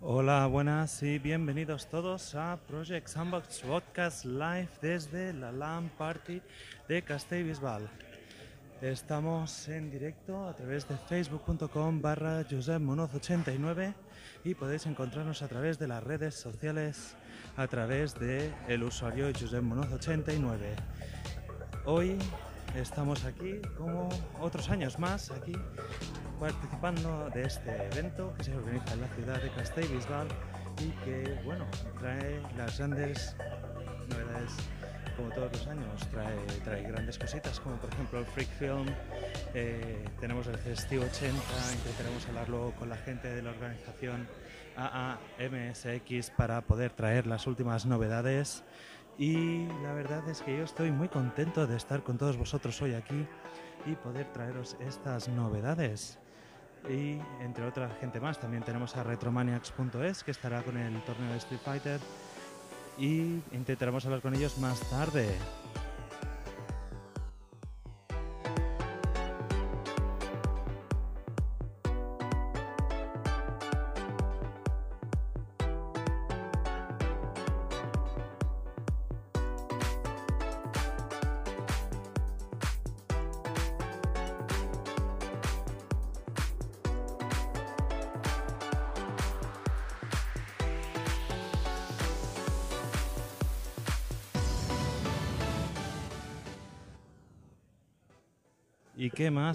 Hola, buenas y bienvenidos todos a Project Sandbox Podcast Live desde la LAN Party de Castellbisbal. Estamos en directo a través de facebook.com barra josepmonoz89 y podéis encontrarnos a través de las redes sociales a través de el usuario josepmonoz89. Hoy estamos aquí como otros años más aquí participando de este evento que se organiza en la ciudad de Castellbisbal y que bueno trae las grandes novedades como todos los años, trae, trae grandes cositas, como por ejemplo el Freak Film, eh, tenemos el Festivo 80, intentaremos hablarlo con la gente de la organización AAMSX para poder traer las últimas novedades. Y la verdad es que yo estoy muy contento de estar con todos vosotros hoy aquí y poder traeros estas novedades. Y entre otra gente más, también tenemos a Retromaniacs.es que estará con el torneo de Street Fighter y intentaremos hablar con ellos más tarde.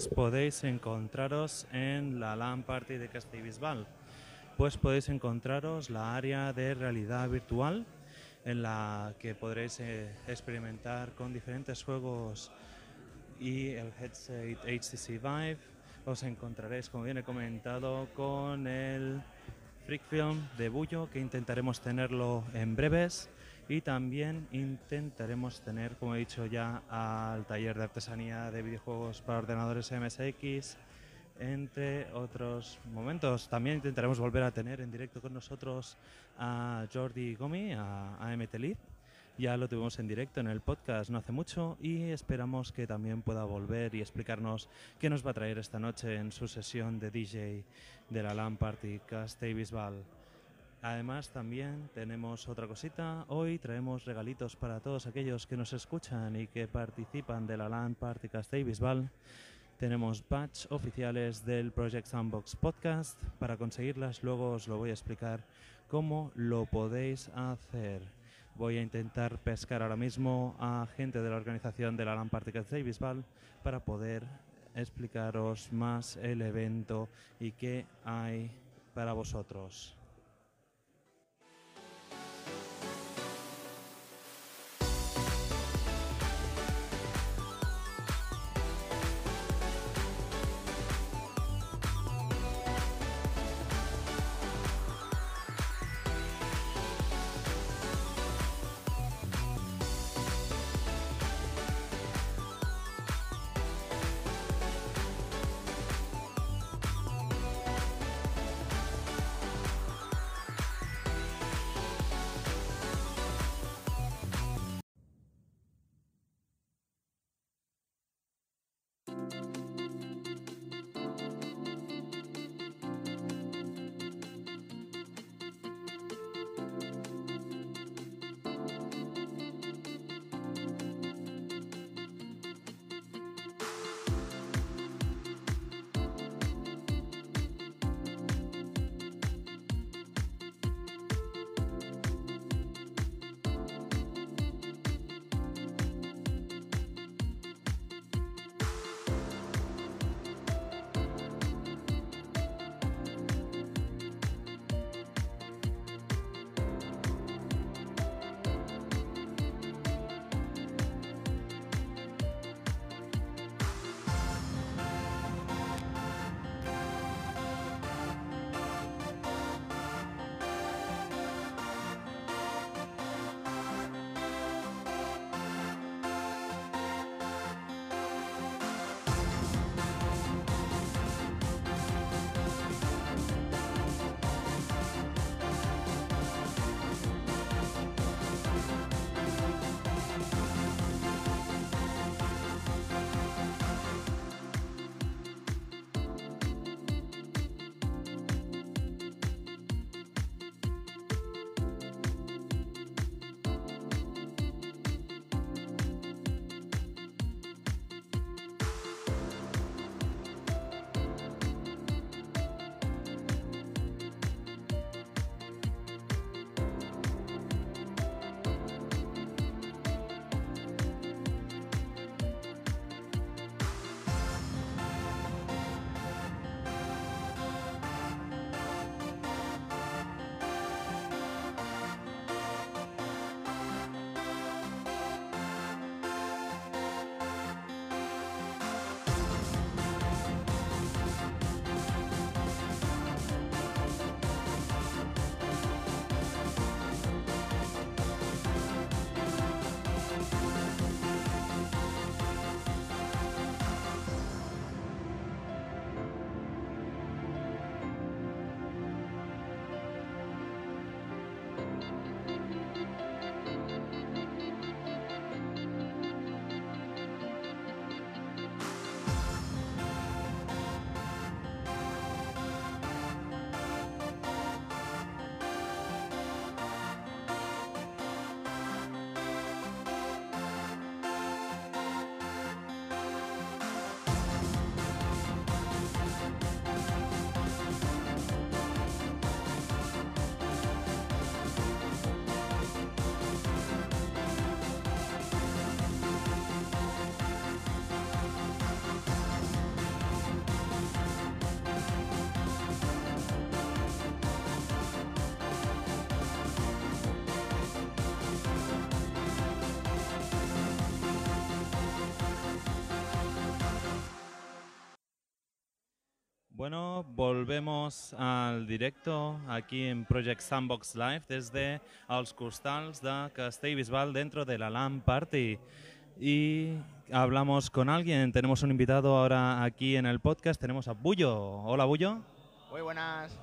Podéis encontraros en la LAN Party de Castellbisbal? Pues podéis encontraros la área de realidad virtual en la que podréis eh, experimentar con diferentes juegos y el headset HTC Vive. Os encontraréis, como bien he comentado, con el Freak Film de Bullo, que intentaremos tenerlo en breves y también intentaremos tener, como he dicho ya, al taller de artesanía de videojuegos para ordenadores MSX, entre otros momentos. También intentaremos volver a tener en directo con nosotros a Jordi Gomi, a, a Ya lo tuvimos en directo en el podcast no hace mucho y esperamos que también pueda volver y explicarnos qué nos va a traer esta noche en su sesión de DJ de la LAN Party Cast Bisbal. Además, también tenemos otra cosita. Hoy traemos regalitos para todos aquellos que nos escuchan y que participan de la LAN Party Bisbal. Tenemos batch oficiales del Project Sandbox Podcast. Para conseguirlas, luego os lo voy a explicar cómo lo podéis hacer. Voy a intentar pescar ahora mismo a gente de la organización de la LAN Party Bisbal para poder explicaros más el evento y qué hay para vosotros. Volvemos al directo aquí en Project Sandbox Live desde els costals de Castellbisbal dentro de la LAN Party. Y hablamos con alguien, tenemos un invitado ahora aquí en el podcast, tenemos a Bullo. Hola Bullo. Muy buenas.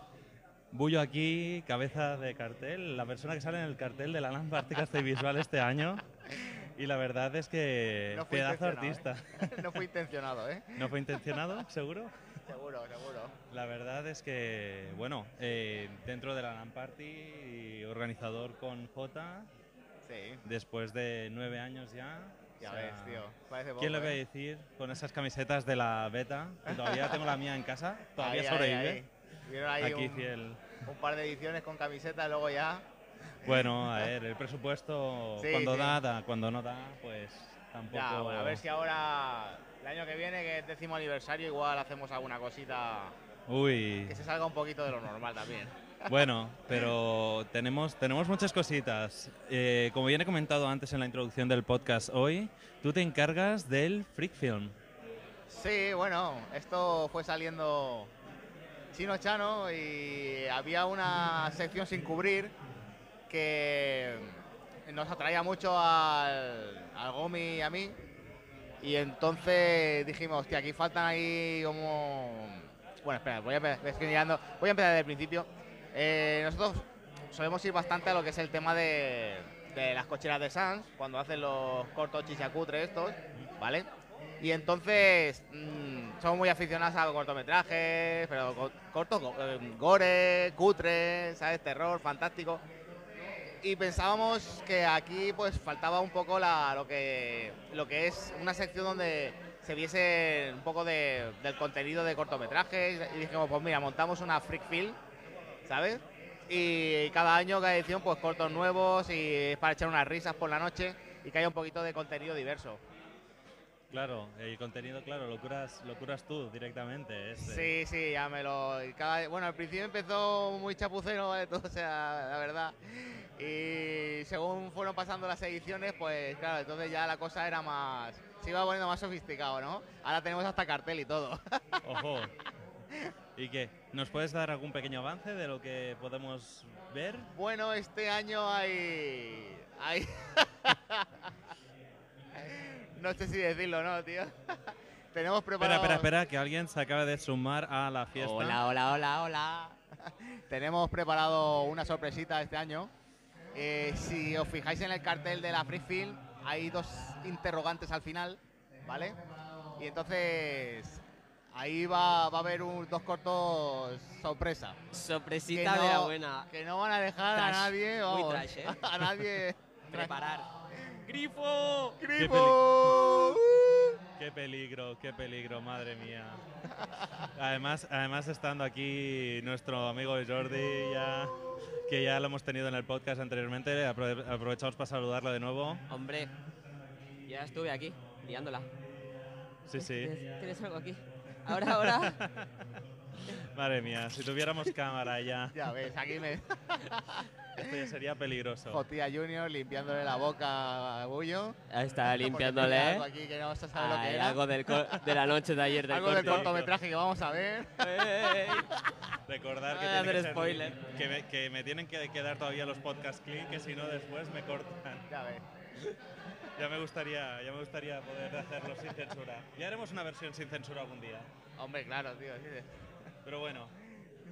Bullo aquí, cabeza de cartel, la persona que sale en el cartel de la LAN Party Castellbisbal este año. Y la verdad es que No pedazo artista. ¿eh? no fue intencionado, ¿eh? ¿No fue intencionado, seguro? Seguro, seguro. La verdad es que, bueno, eh, dentro de la LAN Party, organizador con J, Sí, después de nueve años ya. ya o sea, ves, tío. Parece ¿Quién le va a ¿eh? decir con esas camisetas de la beta? Que todavía tengo la mía en casa, todavía Ahí, sobrevive. ahí. Aquí un, fiel. un par de ediciones con camiseta y luego ya. Bueno, a ver, el presupuesto Sí, cuando sí. da, da, cuando no da, pues tampoco. Ya, bueno, a ver si ahora, el año que viene, que es décimo aniversario, igual hacemos alguna cosita Uy, que se salga un poquito de lo normal también. Bueno, pero tenemos, tenemos muchas cositas. Eh, como bien he comentado antes en la introducción del podcast hoy, tú te encargas del Freak Film. Sí, bueno, esto fue saliendo chino chano y había una sección sin cubrir que nos atraía mucho al, al Gomi y a mí. Y entonces dijimos, hostia, aquí faltan ahí como... Bueno, espera, voy a, mirando- voy a empezar desde el principio. Eh, nosotros solemos ir bastante a lo que es el tema de, las cocheras de Sans, cuando hacen los cortos chichacutres estos, ¿vale? Y entonces mm, somos muy aficionados a cortometrajes, pero co- cortos, eh, gore, cutre, ¿sabes? Terror, fantástico. Y pensábamos que aquí pues faltaba un poco la, lo, que, lo que es una sección donde se viese un poco de- del contenido de cortometrajes. Y dijimos, pues mira, montamos una freak film, ¿sabes? Y cada año, cada edición, pues cortos nuevos y es para echar unas risas por la noche y que haya un poquito de contenido diverso. Claro, el contenido, claro, lo curas, lo curas tú directamente. Sí, sí, ya me lo. cada- bueno, al principio empezó muy chapucero, ¿vale? Todo, o sea, la verdad. Y según fueron pasando las ediciones, pues claro, entonces ya la cosa era más. Se iba poniendo más sofisticado, ¿no? Ahora tenemos hasta cartel y todo. Ojo. ¿Y qué? ¿Nos puedes dar algún pequeño avance de lo que podemos ver? bueno, este año hay. hay. no sé si decirlo, ¿no, tío? tenemos Espera, preparado. espera, espera, que alguien se acaba de sumar a la fiesta. Hola, hola, hola, hola. Tenemos preparado una sorpresita este año. Eh, si os fijáis en el cartel de la Free Film, hay dos interrogantes al final, ¿vale? Y entonces ahí va, va a haber un- dos cortos sorpresa. Sorpresita de la buena. Que no van a dejar a nadie, muy vamos, trash, ¿eh? a nadie. Preparar. ¡Grifo! ¡Grifo! Qué peligro, qué peligro, madre mía. Además, además estando aquí nuestro amigo Jordi, ya, que ya lo hemos tenido en el podcast anteriormente, aprove- aprovechamos para saludarlo de nuevo. Hombre, ya estuve aquí, liándola. Sí, sí. ¿Tienes, tienes algo aquí? Ahora, ahora. Madre mía, si tuviéramos cámara ya, Ya ves, aquí me. esto ya sería peligroso. Jotía Junior limpiándole la boca a Bullo. Ahí está limpiándole. tenía Algo aquí que no se sabe lo que Ay, era. algo del de la noche de ayer del Algo del corto. cortometraje que vamos a ver. ¡Ey! Recordar que, Voy a tiene que, hacer ser- spoiler. que, me, que me tienen que quedar todavía los podcast clean, que si no después me cortan. Ya ves. Ya me gustaría, ya me gustaría poder hacerlo sin censura. Ya haremos una versión sin censura algún día. Hombre, claro, tío. sí, sí. Pero bueno,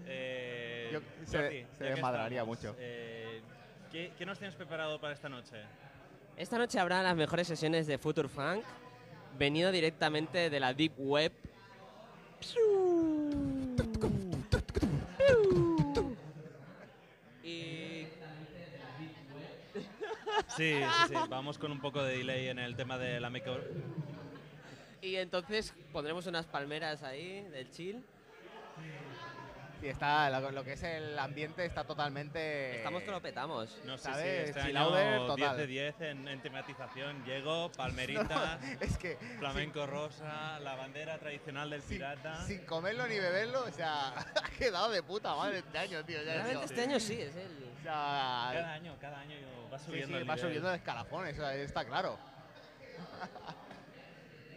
eh, Yo- se- Jordi, se desmadraría mucho. eh, ¿qué, qué nos tienes preparado para esta noche? Esta noche habrá las mejores sesiones de Future Funk, venido directamente de la Deep Web. Y Sí, sí, sí. Vamos con un poco de delay en el tema de la micro. Y entonces pondremos unas palmeras ahí del chill. Sí, está, lo, lo que es el ambiente está totalmente. Estamos que lo petamos. No sé ¿Sabes? si este año outer 10 total. de 10 en, en tematización. Llego, palmeritas, Es que. flamenco rosa, la bandera tradicional del Sin, pirata. sin comerlo ni beberlo, o sea, ha quedado de puta madre este año, tío. Ya Realmente este año sí, es el... O sea, Cada año, cada año va sí, subiendo sí, el va nivel. subiendo de escalafones, o sea, está claro.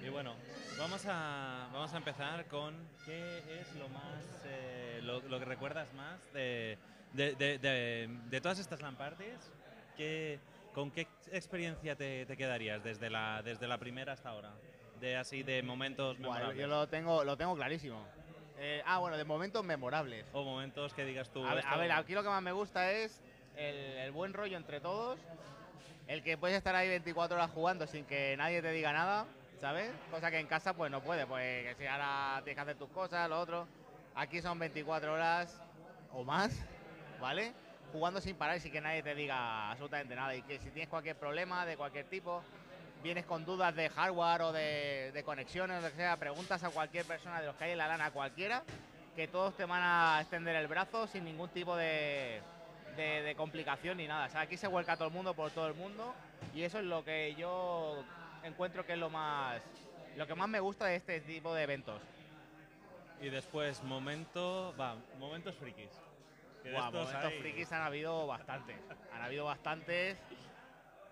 Y bueno, Vamos a, vamos a empezar con qué es lo más, eh, lo, lo que recuerdas más de, de, de- de- todas estas. ¿Qué- ¿Con qué experiencia te, te quedarías desde la, desde la primera hasta ahora? De así, de momentos memorables. yo lo tengo, lo tengo clarísimo. Eh, ah, bueno, de momentos memorables. O momentos que digas tú. A ver, a ver, aquí lo que más me gusta es el, el buen rollo entre todos, el que puedes estar ahí 24 horas jugando sin que nadie te diga nada, ¿sabes? Cosa que en casa pues no puede, pues que si ahora tienes que hacer tus cosas, lo otro. Aquí son 24 horas o más, ¿vale? Jugando sin parar y sin que nadie te diga absolutamente nada. Y que si tienes cualquier problema de cualquier tipo, vienes con dudas de hardware o de, conexiones, o lo que sea, preguntas a cualquier persona de los que hay en la lana, cualquiera, que todos te van a extender el brazo sin ningún tipo de, de- de complicación ni nada. O sea, aquí se vuelca todo el mundo por todo el mundo y eso es lo que yo encuentro que es lo más lo que más me gusta de este tipo de eventos. Y después, momento. Va, momentos frikis. Estos momentos hay- frikis han habido bastantes. Han habido bastantes.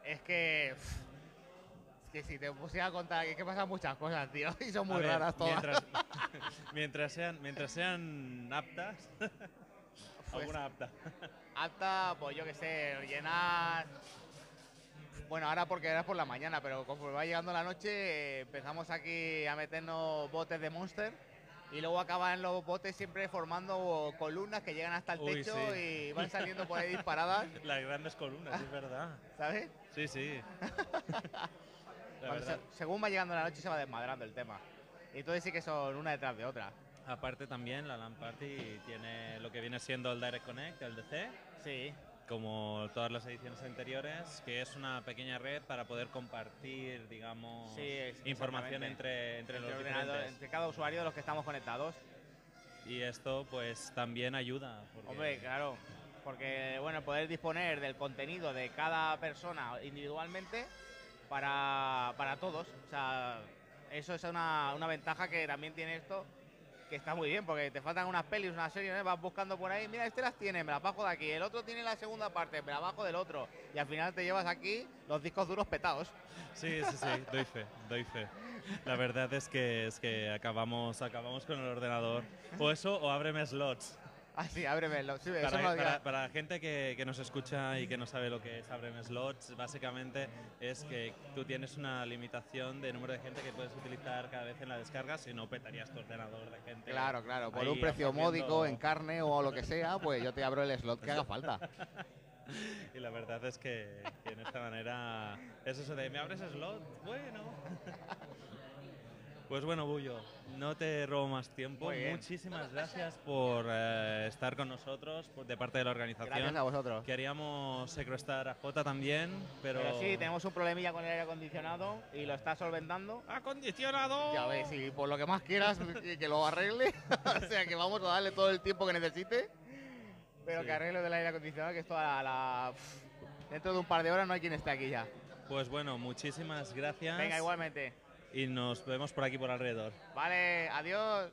Es que. Es que si te pusiera a contar, es que pasan muchas cosas, tío. Y son muy ver, raras todas. Mientras, mientras, sean, mientras sean aptas. Pues- alguna apta. Hasta, pues yo que sé, llenar. Bueno, ahora porque era por la mañana, pero conforme va llegando la noche, eh, empezamos aquí a meternos botes de Monster. Y luego acaban los botes siempre formando columnas que llegan hasta el Uy, techo sí. y van saliendo por ahí disparadas, Las grandes columnas, es verdad. ¿sabes? Sí, sí. Se- según va llegando la noche se va desmadrando el tema. Y entonces sí que son una detrás de otra. Aparte también la LAN Party tiene lo que viene siendo el Direct Connect, el DC, Sí, como todas las ediciones anteriores, que es una pequeña red para poder compartir, digamos, Sí, información entre, entre, entre, los diferentes. entre cada usuario de los que estamos conectados. Y esto pues también ayuda. porque- Hombre, claro, porque bueno, poder disponer del contenido de cada persona individualmente para, para todos. O sea, eso es una, una ventaja que también tiene esto, que está muy bien, porque te faltan unas pelis, unas series, ¿eh? vas buscando por ahí, mira, este las tiene, me las bajo de aquí, el otro tiene la segunda parte, me la bajo del otro, y al final te llevas aquí los discos duros petados. Sí, sí, sí, doy fe, doy fe. La verdad es que es que acabamos acabamos con el ordenador. O eso o ábreme slots. Así, ábreme, lo- sí, Para, para- para la gente que, que nos escucha y que no sabe lo que es ábreme slots, básicamente es que tú tienes una limitación de número de gente que puedes utilizar cada vez en la descarga, si no petarías tu ordenador de gente. Claro, claro, por un precio módico, en carne o lo que sea, pues yo te abro el slot que haga falta. Y la verdad es que, que en esta manera es eso de, ¿me abres slot? Bueno. Pues bueno, Bullo, no te robo más tiempo. Muchísimas gracias por eh, estar con nosotros por- de parte de la organización. Gracias a vosotros. Queríamos secuestrar a Jota también, pero... Pero sí, tenemos un problemilla con el aire acondicionado y lo está solventando. ¡Acondicionado! Ya ves, y por lo que más quieras que, que lo arregle. o sea que vamos a darle todo el tiempo que necesite. Pero Sí. que arregle del aire acondicionado, que esto a la, la- Dentro de un par de horas no hay quien esté aquí ya. Pues bueno, muchísimas gracias. Venga, igualmente. Y nos vemos por aquí por alrededor. Vale, adiós.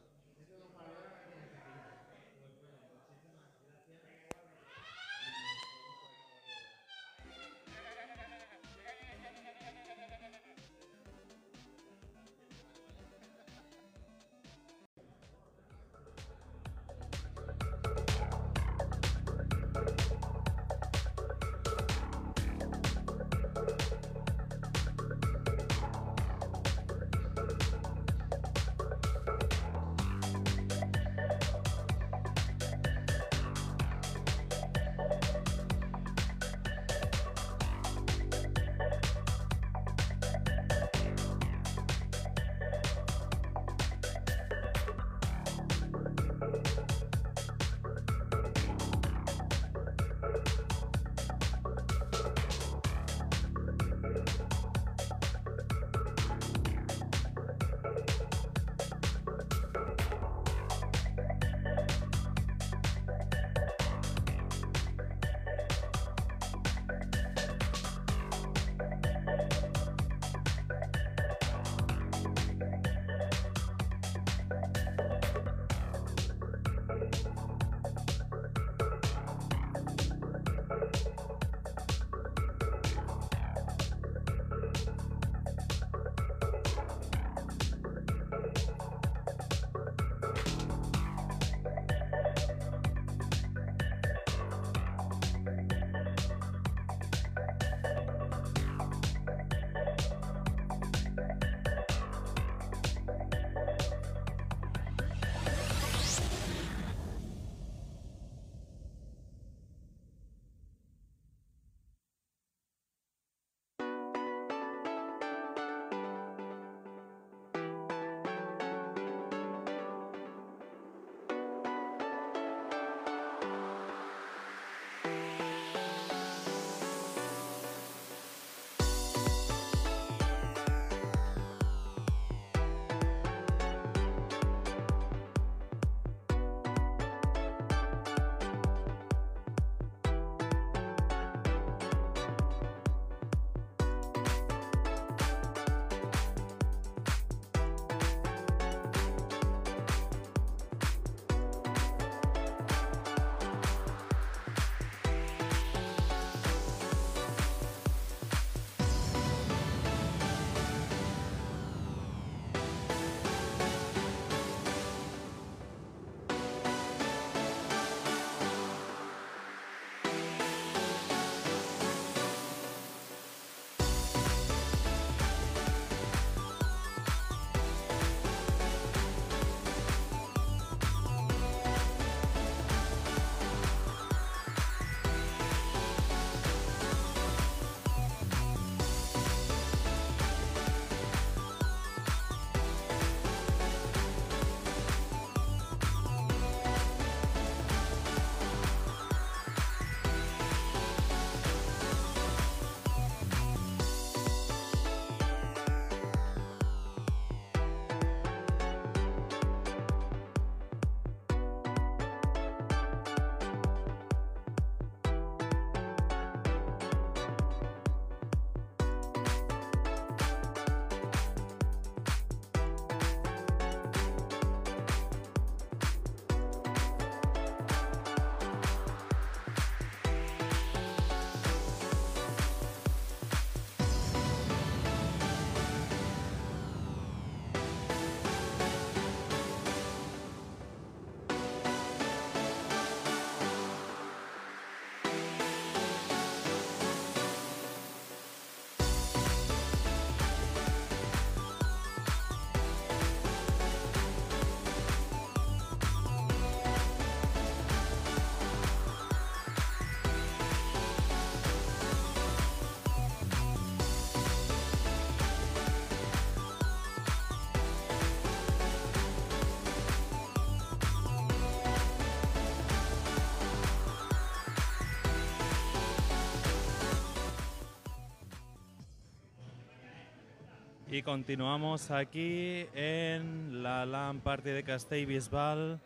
Continuamos aquí en la LAN Party de Castellbisbal,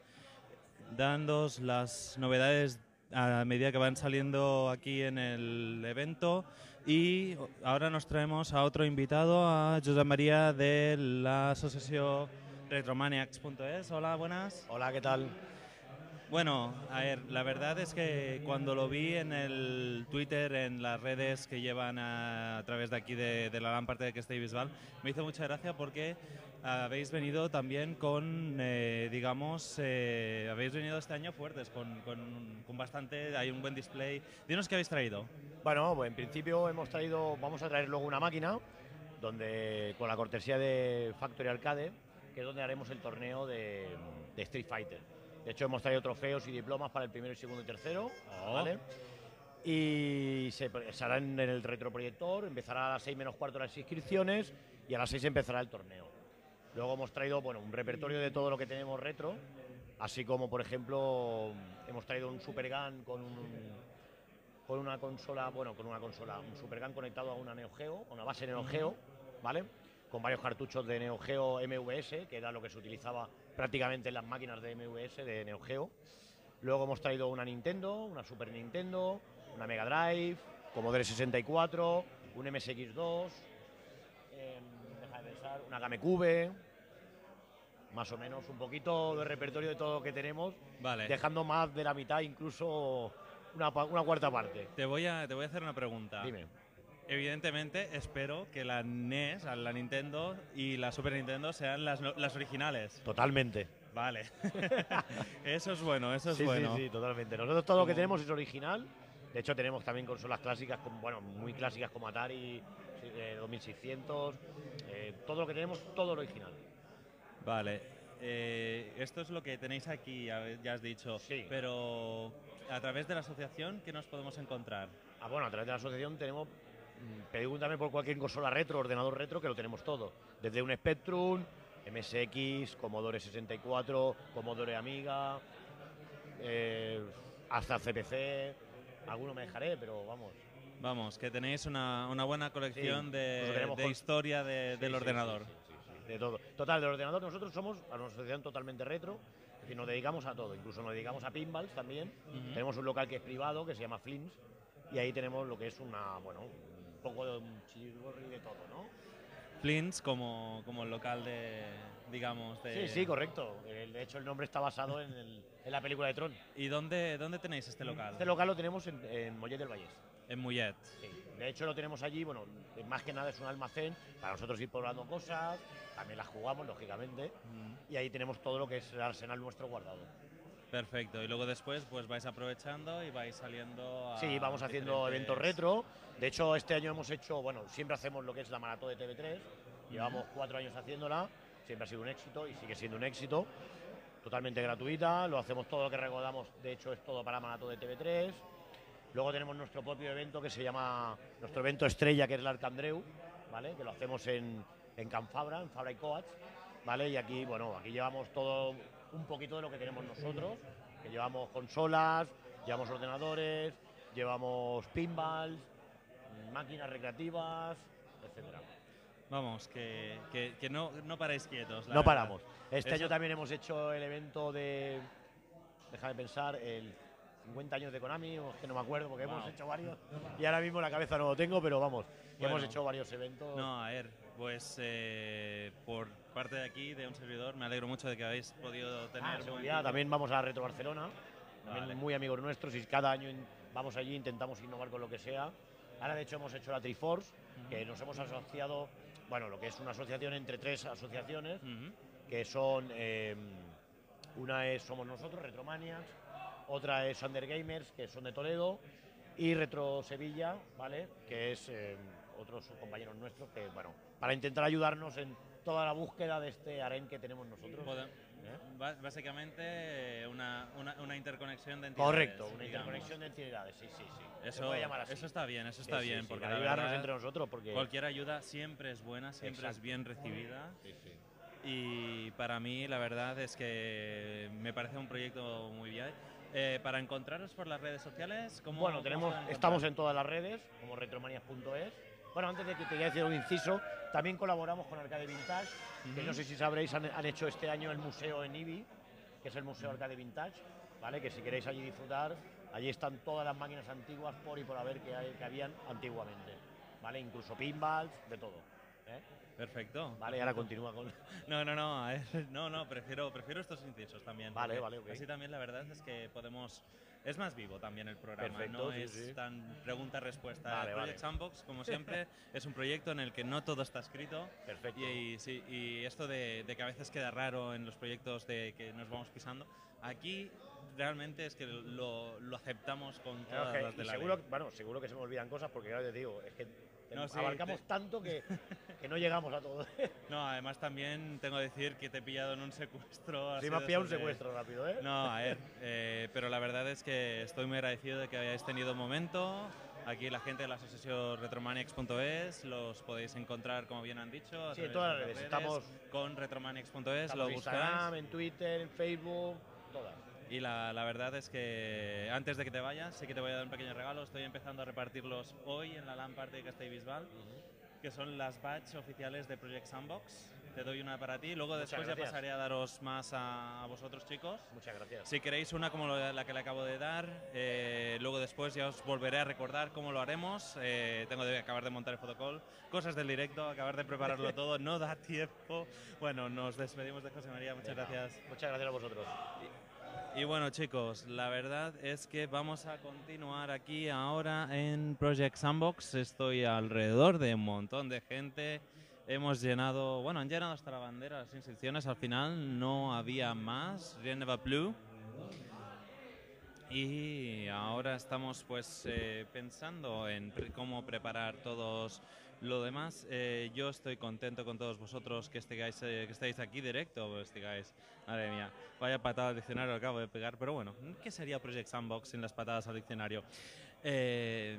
dándos las novedades a medida que van saliendo aquí en el evento. Y ahora nos traemos a otro invitado, a Josep María de la asociación Retromaniacs.es. Hola, buenas. Hola, ¿qué tal? Bueno, a ver, la verdad es que cuando lo vi en el Twitter, en las redes que llevan a, través de aquí de, la lámpara de que esté visual, me hizo mucha gracia porque habéis venido también con, eh, digamos, eh, habéis venido este año fuertes, con, con, con, bastante, hay un buen display. Dinos qué habéis traído. Bueno, pues en principio hemos traído, vamos a traer luego una máquina, donde con la cortesía de Factory Arcade, que es donde haremos el torneo de, de Street Fighter. De hecho, hemos traído trofeos y diplomas para el primero, segundo y tercero. Oh. ¿vale? Y se, se, hará en el retroproyector, empezará a las 6 menos cuarto las inscripciones y a las 6 empezará el torneo. Luego hemos traído bueno, un repertorio de todo lo que tenemos retro, así como, por ejemplo, hemos traído un Super Gun con, un, con una consola, bueno, con una consola, un Super Gun conectado a una Neo Geo, a una base Neo Geo, ¿vale? Con varios cartuchos de Neo Geo MVS, que era lo que se utilizaba prácticamente en las máquinas de MVS de Neo Geo. Luego hemos traído una Nintendo, una Super Nintendo, una Mega Drive, Commodore 64, un MSX2, eh, deja de pensar, una GameCube, más o menos un poquito de repertorio de todo lo que tenemos, vale. dejando más de la mitad, incluso una, una, cuarta parte. Te voy, a, te voy a hacer una pregunta. Dime. Evidentemente, espero que la NES, la Nintendo y la Super Nintendo sean las, las originales. Totalmente. Vale. eso es bueno, eso es sí, bueno. Sí, sí, totalmente. Nosotros todo lo que tenemos es original. De hecho, tenemos también consolas clásicas, como, bueno, muy clásicas como Atari eh, 2600. Eh, todo lo que tenemos, todo lo original. Vale. Eh, esto es lo que tenéis aquí, ya has dicho. Sí. Pero a través de la asociación, ¿qué nos podemos encontrar? Ah, bueno, a través de la asociación tenemos pregúntame por cualquier consola retro, ordenador retro, que lo tenemos todo. Desde un Spectrum, MSX, Commodore 64, Commodore Amiga, eh, hasta CPC. Alguno me dejaré, pero vamos. Vamos, que tenéis una, una buena colección sí, de, de historia de, sí, del sí, ordenador. de todo. Total, del ordenador nosotros somos a una asociación totalmente retro, decir, nos dedicamos a todo. Incluso nos dedicamos a pinballs también. Uh -huh. Tenemos un local que es privado, que se llama Flims, y ahí tenemos lo que es una, bueno, poco de un chirigorri de todo, ¿no? Flint's como, como el local de, digamos, de... Sí, sí, correcto. De hecho, el nombre está basado en, el, en la película de Tron. ¿Y dónde, dónde tenéis este local? Este local lo tenemos en, en Mollet del Vallés. En Mollet. Sí. De hecho, lo tenemos allí, bueno, más que nada es un almacén para nosotros ir probando cosas, también las jugamos, lógicamente, Mm. y ahí tenemos todo lo que es el arsenal nuestro guardado. Perfecto. Y luego después pues vais aprovechando y vais saliendo a Sí, vamos haciendo diferentes- eventos retro. De hecho, este año hemos hecho, bueno, siempre hacemos lo que es la maratón de TV3. Llevamos cuatro años haciéndola, siempre ha sido un éxito y sigue siendo un éxito. Totalmente gratuita, lo hacemos todo lo que recordamos, de hecho es todo para maratón de TV3. Luego tenemos nuestro propio evento que se llama, nuestro evento estrella, que es el Arcandreu, ¿vale? Que lo hacemos en, en Can Fabra, en Fabra y Coats, ¿vale? Y aquí, bueno, aquí llevamos todo un poquito de lo que tenemos nosotros, que llevamos consolas, llevamos ordenadores, llevamos pinballs, máquinas recreativas, etcétera. Vamos, que, que, que no, no paráis quietos. No verdad. paramos. Este Eso- año también hemos hecho el evento de, déjame pensar, el 50 años de Konami, o es que no me acuerdo porque Wow. hemos hecho varios y ahora mismo la cabeza no lo tengo, pero vamos, Bueno. hemos hecho varios eventos. No, a ver, pues eh, por parte de aquí, de un servidor, me alegro mucho de que habéis podido tener... Ah, buen seguridad, también vamos a Retro Barcelona, también Vale. muy amigos nuestros y cada año vamos allí, intentamos innovar con lo que sea. Ahora de hecho hemos hecho la Triforce, que nos hemos asociado, bueno, lo que es una asociación entre tres asociaciones, que son, eh, una es Somos Nosotros, Retromaniacs, otra es Under Gamers, que son de Toledo, y Retro Sevilla, ¿vale? Que es eh, otros compañeros nuestros que, bueno, para intentar ayudarnos en toda la búsqueda de este harén que tenemos nosotros. ¿eh? Básicamente eh, una, una, una interconexión de entidades. Correcto, una digamos. interconexión de entidades, sí, sí, sí. Eso, puede llamar así. eso está bien, eso está sí, bien, sí, porque para ayudarnos verdad, entre nosotros, porque cualquier ayuda siempre es buena, siempre es Exacto. bien recibida. Sí, sí. Y para mí la verdad es que me parece un proyecto muy bien. Eh, para encontraros por las redes sociales, ¿cómo Bueno, tenemos, estamos en todas las redes, como retromanias.es, Bueno, antes de que te voy a decir un inciso, también colaboramos con Arcade Vintage, que no sé si sabréis, han, han hecho este año el museo en IBI, que es el Museo Arcade Vintage, ¿vale? Que si queréis allí disfrutar, allí están todas las máquinas antiguas por y por haber que, hay- que habían antiguamente, ¿vale? Incluso pinballs, de todo. ¿eh? Perfecto. Vale, ahora continúa con... No, no, no, no, no, prefiero, prefiero estos incisos también. Vale, vale, ok. Así también la verdad es que podemos... Es más vivo también el programa, Perfecto, no sí, es sí. tan pregunta-respuesta. Vale, el Project vale. Sandbox, como siempre, es un proyecto en el que no todo está escrito. Perfecto. Y, y sí, y esto de, de que a veces queda raro en los proyectos de que nos vamos pisando, aquí realmente es que lo, lo aceptamos con Claro, todas las de la seguro, ley. bueno, seguro que se me olvidan cosas porque ahora te digo, es que No, abarcamos te- tanto que, que no llegamos a todo. No, además también tengo que decir que te he pillado en un secuestro. Sí, me has pillado un secuestro rápido, ¿eh? No, a ver, eh, pero la verdad es que estoy muy agradecido de que hayáis tenido un momento. Aquí la gente de la asociación retromaniacs.es los podéis encontrar, como bien han dicho, Sí, en todas las redes. Estamos- con retromaniacs.es, lo en buscáis. Instagram, en Twitter, en Facebook, todas. Y la, la verdad es que antes de que te vayas, sí que te voy a dar un pequeño regalo. Estoy empezando a repartirlos hoy en la LAN Party de Castellbisbal, que son las badge oficiales de Project Sandbox. Te doy una para ti. Luego Muchas después ya gracias. pasaré a daros más a, a vosotros, chicos. Muchas gracias. Si queréis una como la que le acabo de dar, eh, luego después ya os volveré a recordar cómo lo haremos. Eh, tengo que acabar de montar el fotocall, cosas del directo, acabar de prepararlo todo, no da tiempo. Bueno, nos despedimos de José María, muchas Venga, gracias. Muchas gracias a vosotros. Y bueno chicos, la verdad es que vamos a continuar aquí ahora en Project Sandbox. Estoy alrededor de un montón de gente. Hemos llenado, bueno, han llenado hasta la bandera las inscripciones. Al final no había más. Rien ne va plus. Y ahora estamos pues eh, pensando en cómo preparar todos lo demás. Eh, yo estoy contento con todos vosotros que estéis, eh, que aquí directo. Estéis. Madre mía, vaya patada al diccionario acabo de pegar. Pero bueno, ¿qué sería Project Sandbox sin las patadas al diccionario? Eh,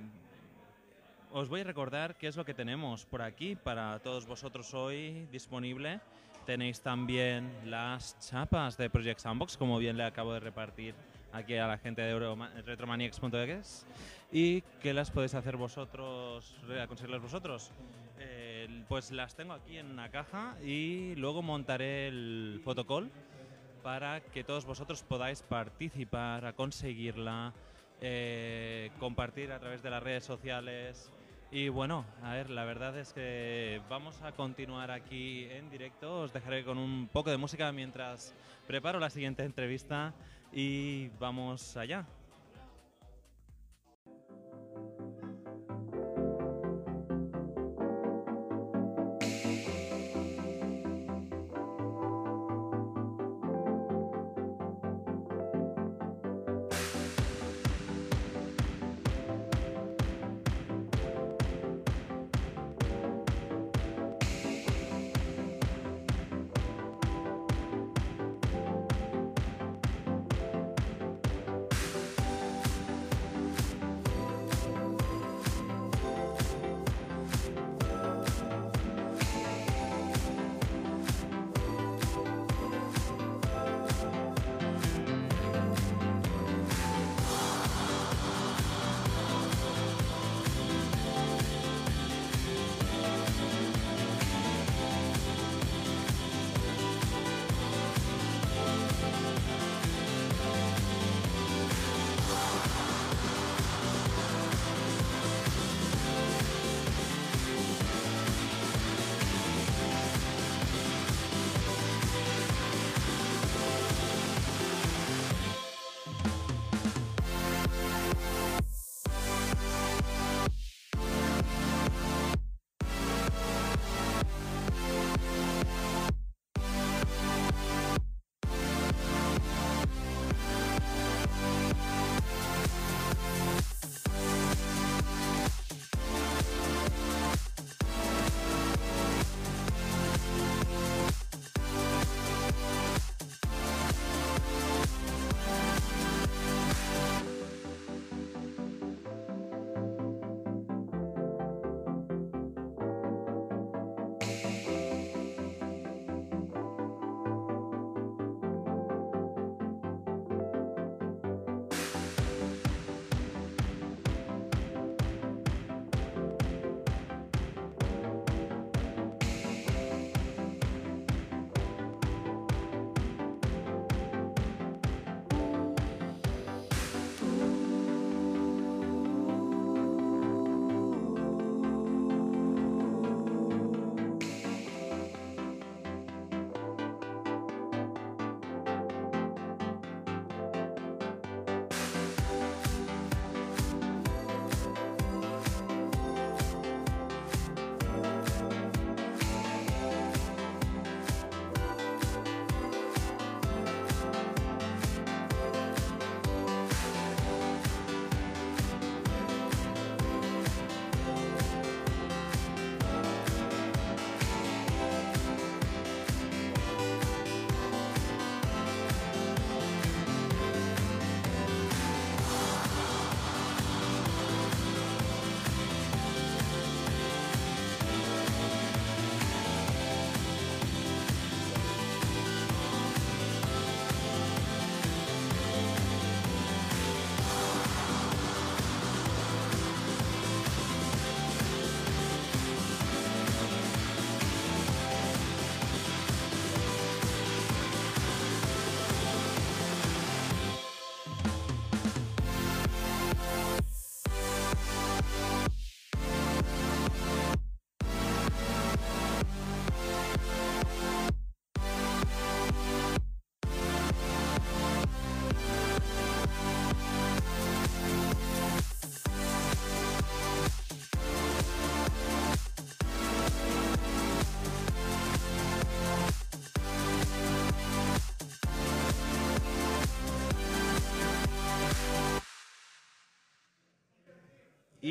os voy a recordar qué es lo que tenemos por aquí para todos vosotros hoy disponible. Tenéis también las chapas de Project Sandbox, como bien le acabo de repartir aquí a la gente de retromaniacs.es y que las podéis hacer vosotros, eh, conseguirlas vosotros. Eh, pues las tengo aquí en una caja y luego montaré el fotocall para que todos vosotros podáis participar, a conseguirla, eh, compartir a través de las redes sociales. Y bueno, a ver, la verdad es que vamos a continuar aquí en directo. Os dejaré con un poco de música mientras preparo la siguiente entrevista y vamos allá.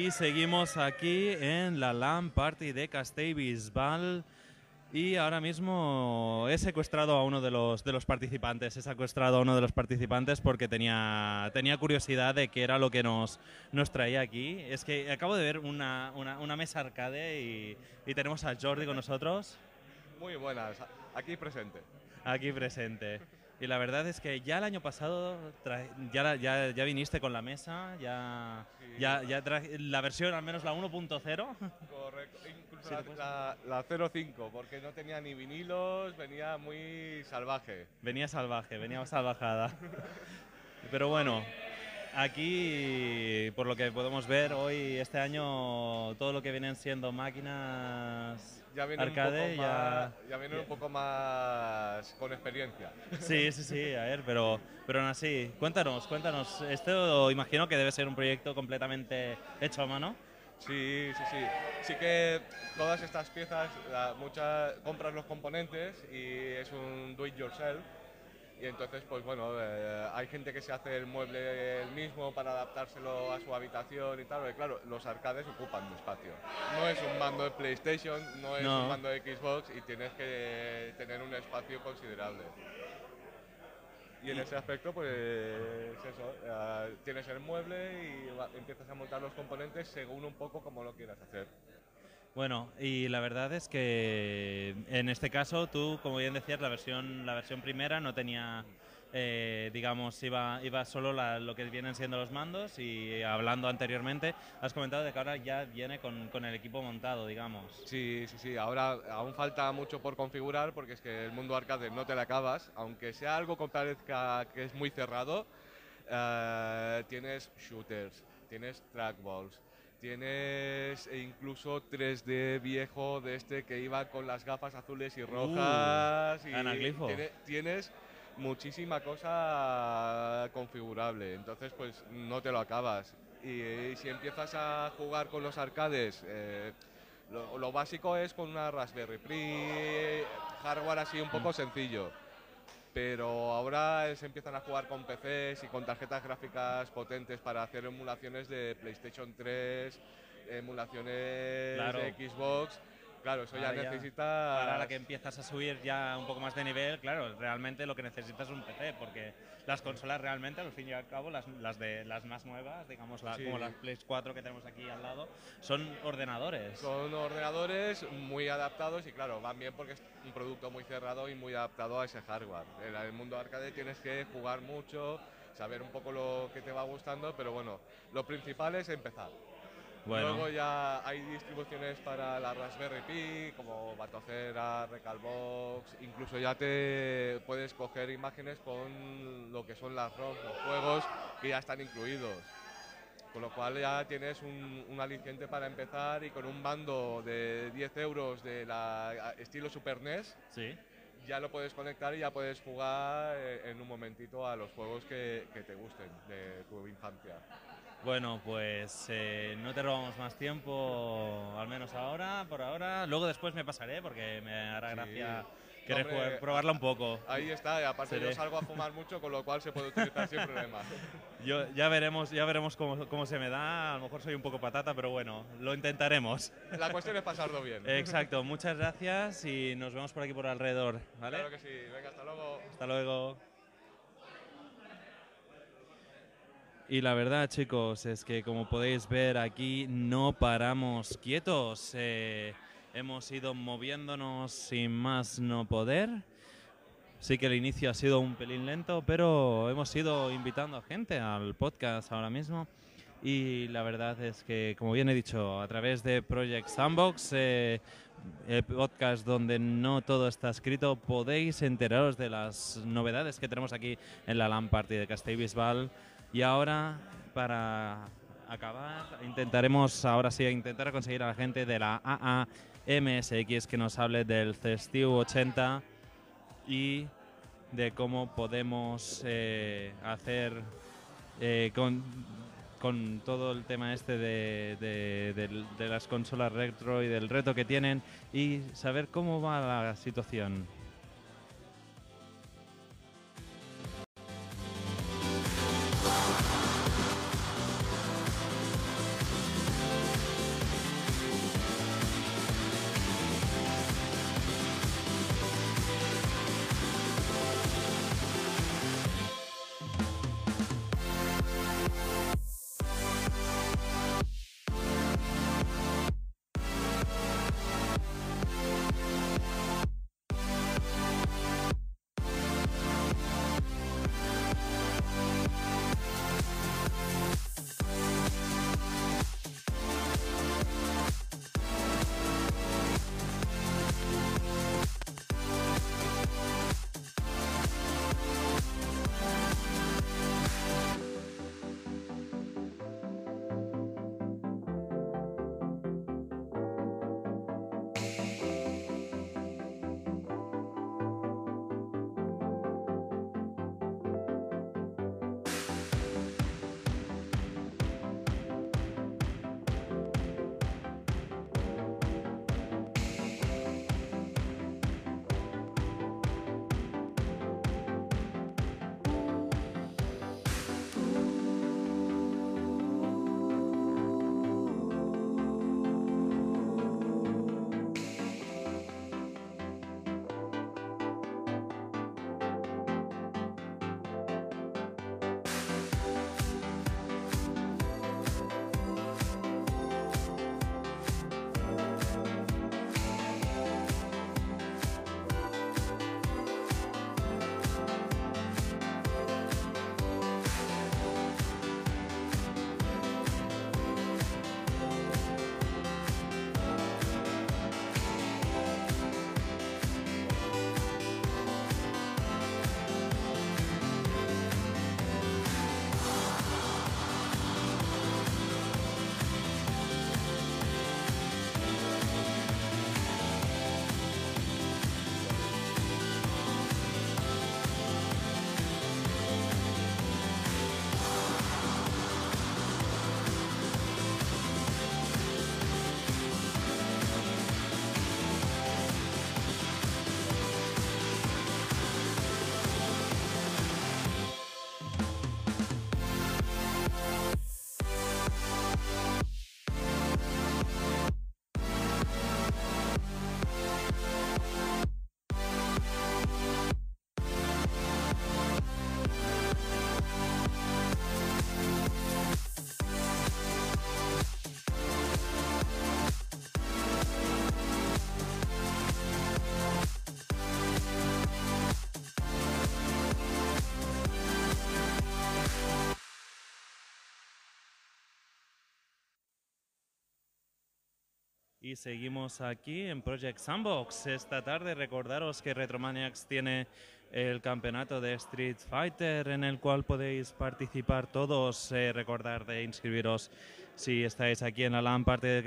Y seguimos aquí en la LAN Party de Castellbisbal. Y ahora mismo he secuestrado a uno de los, de los participantes. He secuestrado a uno de los participantes porque tenía, tenía curiosidad de qué era lo que nos, nos traía aquí. Es que acabo de ver una, una, una mesa arcade y, y tenemos a Jordi con nosotros. Muy buenas, aquí presente. Aquí presente. Y la verdad es que ya el año pasado ya, la- ya, ya viniste con la mesa, ya, Sí. ya, ya traje- la versión, al menos la 1.0. Correcto, incluso Sí, la, la, la 05, porque no tenía ni vinilos, venía muy salvaje. Venía salvaje, venía salvajada. Pero bueno, aquí, por lo que podemos ver hoy, este año, todo lo que vienen siendo máquinas Ya viene arcade, un poco ya... más, ya viene un poco más con experiencia. Sí, sí, sí, a ver, pero, pero aún así, cuéntanos, cuéntanos. Esto imagino que debe ser un proyecto completamente hecho a mano. Sí, sí, sí. Sí que todas estas piezas, la- muchas compras los componentes y es un do it yourself. Y entonces, pues bueno, eh, hay gente que se hace el mueble el mismo para adaptárselo a su habitación y tal. Porque claro, los arcades ocupan un espacio. No es un mando de PlayStation, no es No. un mando de Xbox y tienes que tener un espacio considerable. Y en ese aspecto, pues eso, eh, tienes el mueble y va- empiezas a montar los componentes según un poco como lo quieras hacer. Bueno, y la verdad es que en este caso tú, como bien decías, la versión, la versión primera no tenía, eh, digamos, iba, iba solo la- lo que vienen siendo los mandos y hablando anteriormente, has comentado de que ahora ya viene con, con el equipo montado, digamos. Sí, sí, sí, ahora aún falta mucho por configurar porque es que el mundo arcade no te lo acabas, aunque sea algo que parezca que es muy cerrado, eh, tienes shooters, tienes trackballs, tienes incluso 3D viejo de este que iba con las gafas azules y rojas. y anaglifo. tiene- tienes muchísima cosa configurable, entonces pues no te lo acabas. Y, si empiezas a jugar con los arcades, eh, lo, lo básico es con una Raspberry Pi, hardware así un poco sencillo. Pero ahora se empiezan a jugar con PCs y con tarjetas gráficas potentes para hacer emulaciones de PlayStation 3, emulaciones Claro. de Xbox. Claro, eso ya Ahora ya- necesita. Ahora la que empiezas a subir ya un poco más de nivel, claro, realmente lo que necesitas es un PC, porque las consolas realmente, al fin y al cabo, las, las, de, las más nuevas, digamos, la- Sí. como las Play 4 que tenemos aquí al lado, son ordenadores. Son ordenadores muy adaptados y claro, van bien porque es un producto muy cerrado y muy adaptado a ese hardware. En el mundo arcade tienes que jugar mucho, saber un poco lo que te va gustando, pero bueno, lo principal es empezar. Bueno. Luego ya hay distribuciones para la Raspberry Pi, como Batocera, Recalbox, incluso ya te puedes coger imágenes con lo que son las ROMs, los juegos que ya están incluidos. Con lo cual ya tienes un, un aliciente para empezar y con un mando de 10 euros de la estilo Super NES Sí. ya lo puedes conectar y ya puedes jugar eh, en un momentito a los juegos que, que te gusten de tu infancia. Bueno, pues eh, no te robamos más tiempo, al menos ahora, por ahora. Luego después me pasaré porque me hará Sí. gracia querer Hombre, jugar- probarla un poco. Ahí está, y aparte Seré. yo salgo a fumar mucho, con lo cual se puede utilizar sin problema. Yo, ya veremos, ya veremos cómo, cómo se me da. A lo mejor soy un poco patata, pero bueno, lo intentaremos. La cuestión es pasarlo bien. Exacto, muchas gracias y nos vemos por aquí por alrededor, ¿vale? Claro que sí. Venga, hasta luego. Hasta luego. Y la verdad, chicos, es que como podéis ver aquí no paramos quietos. Eh, hemos ido moviéndonos sin más no poder. Sí que el inicio ha sido un pelín lento, pero hemos ido invitando a gente al podcast ahora mismo. Y la verdad es que, como bien he dicho, a través de Project Sandbox, eh, el podcast donde no todo está escrito, podéis enteraros de las novedades que tenemos aquí en la LAN Party de Castellbisbal. Y ahora, para acabar, intentaremos, ahora sí, intentar conseguir a la gente de la AAMSX que nos hable del Cestiu 80 y de cómo podemos eh, hacer eh, con, todo el tema este de, de las consolas retro y del reto que tienen y saber cómo va la situación. Seguimos aquí en Project Sandbox. Esta tarde recordaros que Retromaniacs tiene el campeonato de Street Fighter en el cual podéis participar todos. Eh, recordar de inscribiros si estáis aquí en la LAN parte de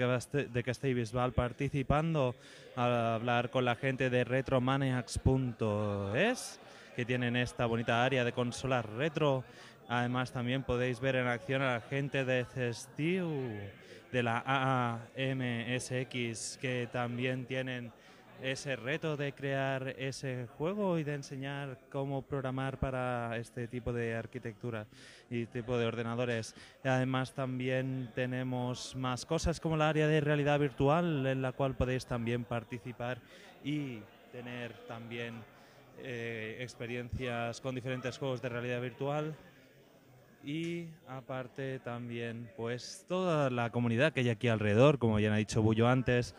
que, visual participando, a hablar con la gente de retromaniacs.es que tienen esta bonita área de consolas retro. Además también podéis ver en acción a la gente de Cestiu, de la AAMSX, que también tienen ese reto de crear ese juego y de enseñar cómo programar para este tipo de arquitectura y tipo de ordenadores. Además también tenemos más cosas como la área de realidad virtual en la cual podéis también participar y tener también eh, experiencias con diferentes juegos de realidad virtual y aparte también pues toda la comunidad que hay aquí alrededor, como ya ha dicho Bullo antes.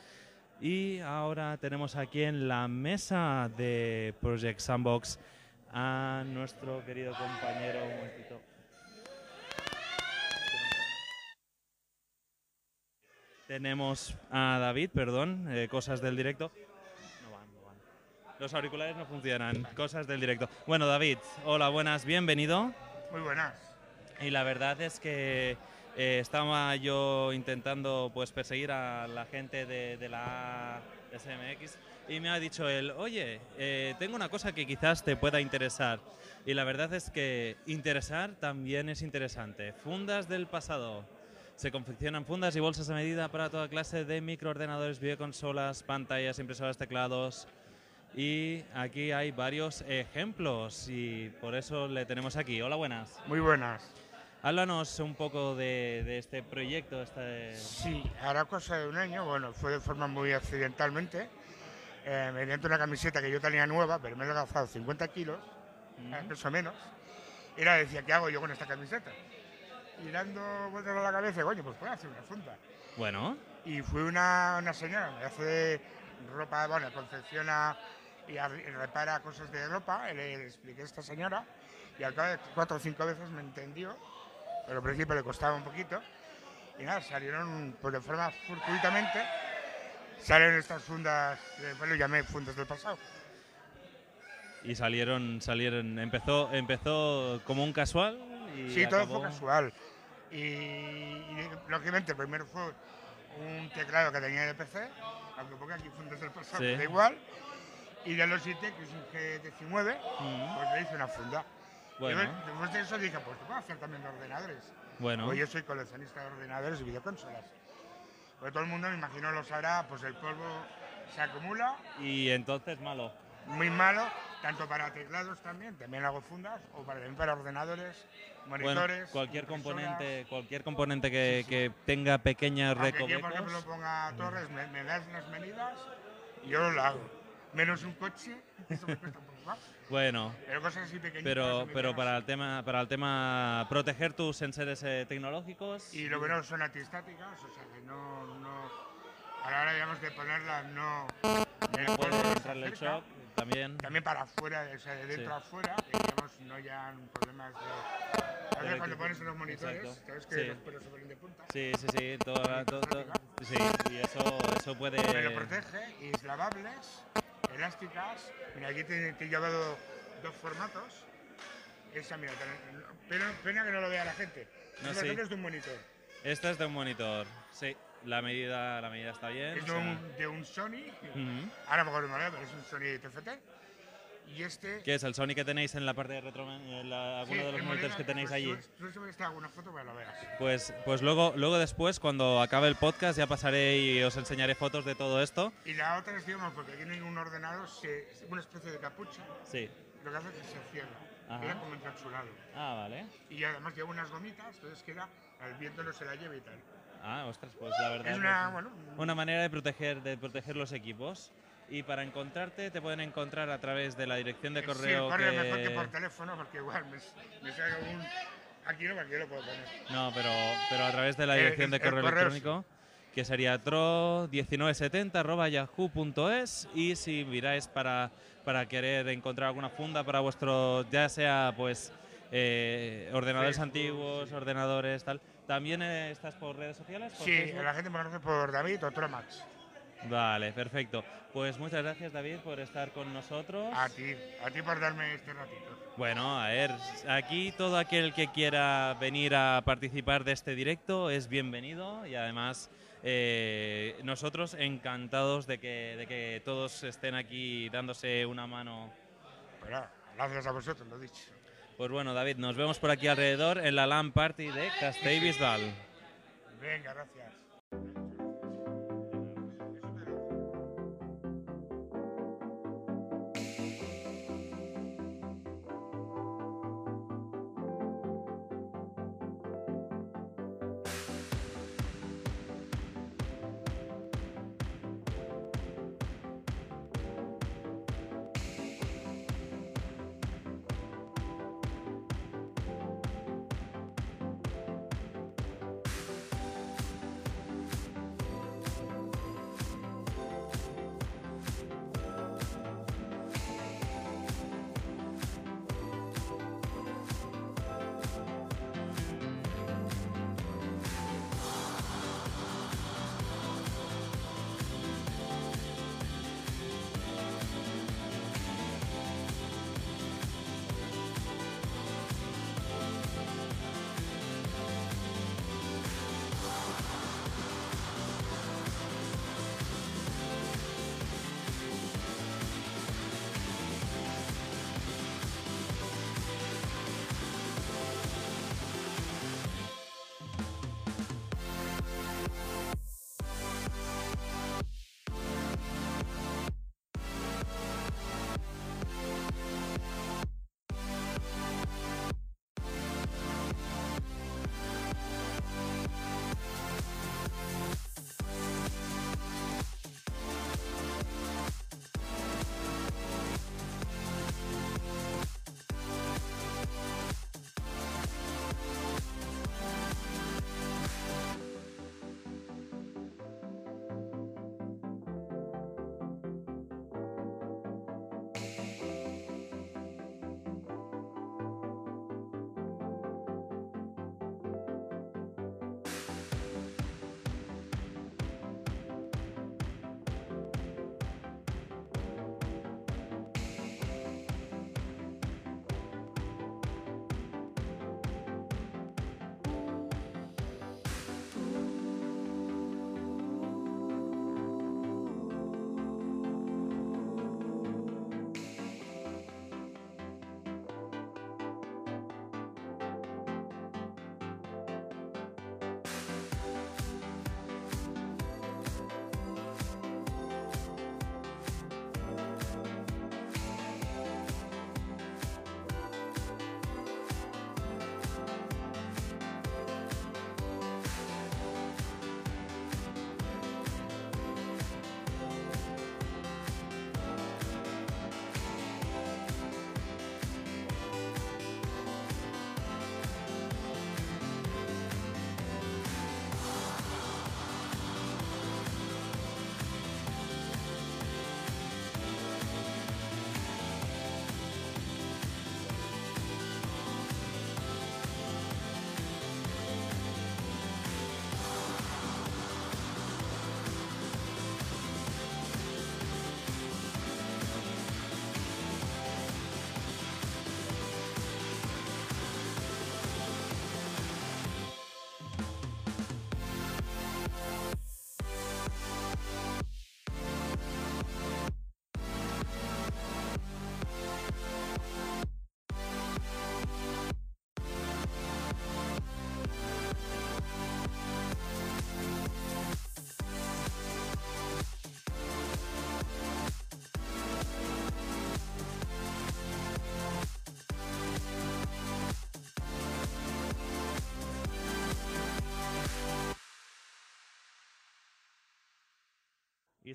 Y ahora tenemos aquí en la mesa de Project Sandbox a nuestro querido compañero. Un. Tenemos a David, perdón, eh, cosas del directo. No van, no van. Los auriculares no funcionan, cosas del directo. Bueno, David, hola, buenas, bienvenido. Muy buenas. Y la verdad es que eh, estaba yo intentando pues perseguir a la gente de, de la SMX y me ha dicho él, oye, eh, tengo una cosa que quizás te pueda interesar. Y la verdad es que interesar también es interesante. Fundas del pasado. Se confeccionan fundas y bolsas a medida para toda clase de microordenadores, videoconsolas, pantallas, impresoras, teclados. Y aquí hay varios ejemplos y por eso le tenemos aquí. Hola, buenas. Muy buenas. Háblanos un poco de, de este proyecto. Este... Sí, hará cosa de un año, bueno, fue de forma muy accidentalmente, eh, mediante una camiseta que yo tenía nueva, pero me he gastado 50 kilos, eh, más o menos, y la decía, ¿qué hago yo con esta camiseta? Y dando vueltas a la cabeza, coño, pues puedo hacer una funda. Bueno, Y fue una, una señora, me hace ropa, bueno, confecciona y repara cosas de ropa, le, le expliqué a esta señora, y al cabo de cuatro o cinco veces me entendió, pero al principio le costaba un poquito, y nada, salieron pues de forma fortuitamente, salieron estas fundas, bueno, lo llamé fundas del pasado. y salieron, salieron, empezó, empezó como un casual y Sí, todo fue casual. Y, y, lógicamente primero fue un teclado que tenía de PC, aunque ponga aquí fundas del pasado, Sí. da igual. Y de Logitech, que es un G19, Mm, pues le hice una funda. Bueno, Y bueno, después de eso dije, pues te puedo hacer también de ordenadores. bueno, Pues yo soy coleccionista de ordenadores y videoconsolas. Pues todo el mundo, me imagino, lo sabrá, pues el polvo se acumula, y entonces malo. muy malo, tanto para teclados también, también hago fundas, o para, también para ordenadores, Bueno, monitores. cualquier componente, cualquier componente que, que tenga pequeños Aunque yo, por ejemplo, recovecos. ponga torres, me, me das las medidas y yo lo hago. Menos un coche, eso me cuesta un poco Bueno, Pero cosas así pequeñitas. pero, pero para el tema, para el tema proteger tus enseres eh, tecnológicos. Y lo bueno son antiestáticas, o sea que no, no. A la hora, digamos, de ponerlas, no. no polvo puede no se entrarle el shock también. También para afuera, o sea, de dentro Sí. a afuera, que digamos no hayan problemas de. A veces cuando pones en los monitores, sabes que Sí. los pelos se ponen de punta. Sí, sí, sí, toda, to- to- sí, y eso, eso puede. Me lo protege, y es lavables, elásticas. Mira, aquí te, te he llevado dos formatos. Esa, mira, pena, pena que no lo vea la gente. No, es sí. es de un monitor. Esta es de un monitor, sí. La medida, la medida está bien. Es de sea, un, de un Sony. ujú. Ahora mejor no me pero es un Sony TFT. Y este. ¿Qué es el Sony que tenéis en la parte de retro, en la- alguno sí, de los monitores monitor, que tenéis pues, allí? Tú, tú si ves alguna foto para que lo veas. Pues, pues luego, luego después, cuando acabe el podcast, ya pasaré y os enseñaré fotos de todo esto. Y la otra es, digamos, porque hay un ordenador, se, una especie de capucha, Sí. lo que hace es que se cierra. Ajá. Queda como encapsulado. Ah, vale. Y además lleva unas gomitas, entonces queda, el viento no se la lleva y tal. Ah, ostras, pues la verdad. Es una, bueno, una manera de proteger, de proteger los equipos. Y para encontrarte, te pueden encontrar a través de la dirección de Sí, correo. correo que- mejor que por teléfono, porque igual me, me sale un. Aquí no, aquí lo puedo poner. No, pero, pero a través de la Eh, dirección de el correo electrónico, que sería tro1970.yahoo.es y si miráis para, para querer encontrar alguna funda para vuestro, ya sea pues eh, ordenadores Facebook, antiguos, ordenadores, tal. ¿También eh, estás por redes sociales? por Sí, Facebook? la gente me conoce por David o Tromax. Vale, perfecto. Pues muchas gracias David por estar con nosotros. A ti, a ti por darme este ratito. Bueno, a ver, aquí todo aquel que quiera venir a participar de este directo es bienvenido y además eh, nosotros encantados de que, de que todos estén aquí dándose una mano. Gracias a vosotros, lo dicho. Pues bueno, David, nos vemos por aquí alrededor en la LAN Party de Castellbisbal. Venga, gracias.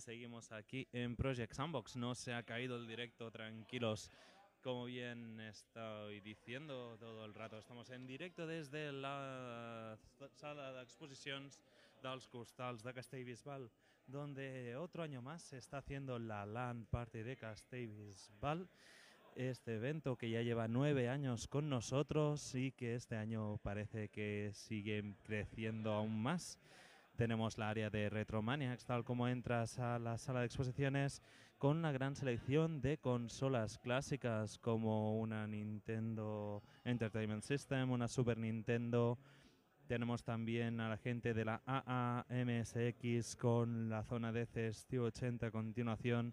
Seguimos aquí en Project Sandbox. No se ha caído el directo, tranquilos. Como bien estoy diciendo todo el rato, estamos en directo desde la sala de exposicions dels Costals de Castellbisbal, donde otro año más se está haciendo la LAN Party de Castellbisbal. Este evento que ya lleva nueve años con nosotros y que este año parece que sigue creciendo aún más tenemos la área de Retromaniacs, tal como entras a la sala de exposiciones, con una gran selección de consolas clásicas como una Nintendo Entertainment System, una Super Nintendo. Tenemos también a la gente de la AAMSX con la zona de CST 80 a continuación.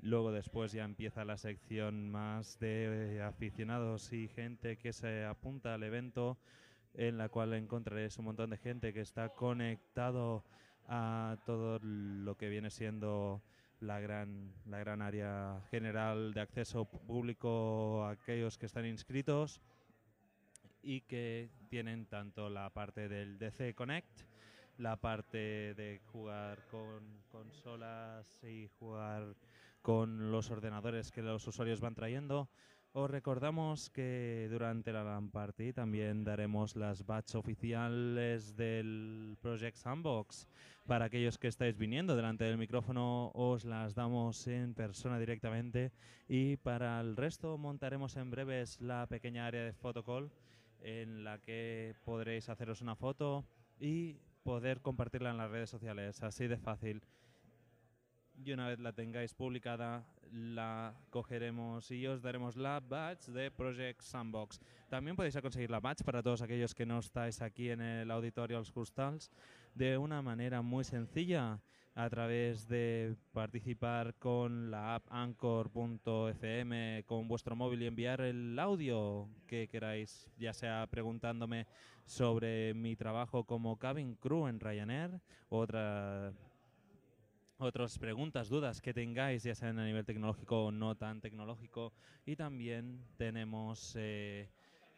Luego después ya empieza la sección más de aficionados y gente que se apunta al evento en la cual encontraréis un montón de gente que está conectado a todo lo que viene siendo la gran, la gran área general de acceso público aquellos que están inscritos y que tienen tanto la parte del DC Connect, la parte de jugar con consolas y jugar con los ordenadores que los usuarios van trayendo, os recordamos que durante la LAN Party también daremos las batch oficiales del Project Sandbox. Para aquellos que estáis viniendo delante del micrófono, os las damos en persona directamente. Y para el resto, montaremos en breves la pequeña área de photocall en la que podréis haceros una foto y poder compartirla en las redes sociales. Así de fácil y una vez la tengáis publicada la cogeremos y os daremos la badge de Project Sandbox. También podéis conseguir la badge para todos aquellos que no estáis aquí en el auditorio Los Crustals de una manera muy sencilla a través de participar con la app anchor.fm con vuestro móvil y enviar el audio que queráis, ya sea preguntándome sobre mi trabajo como cabin crew en Ryanair, otra otras preguntas, dudas que tengáis, ya sean a nivel tecnológico o no tan tecnológico. Y también tenemos eh,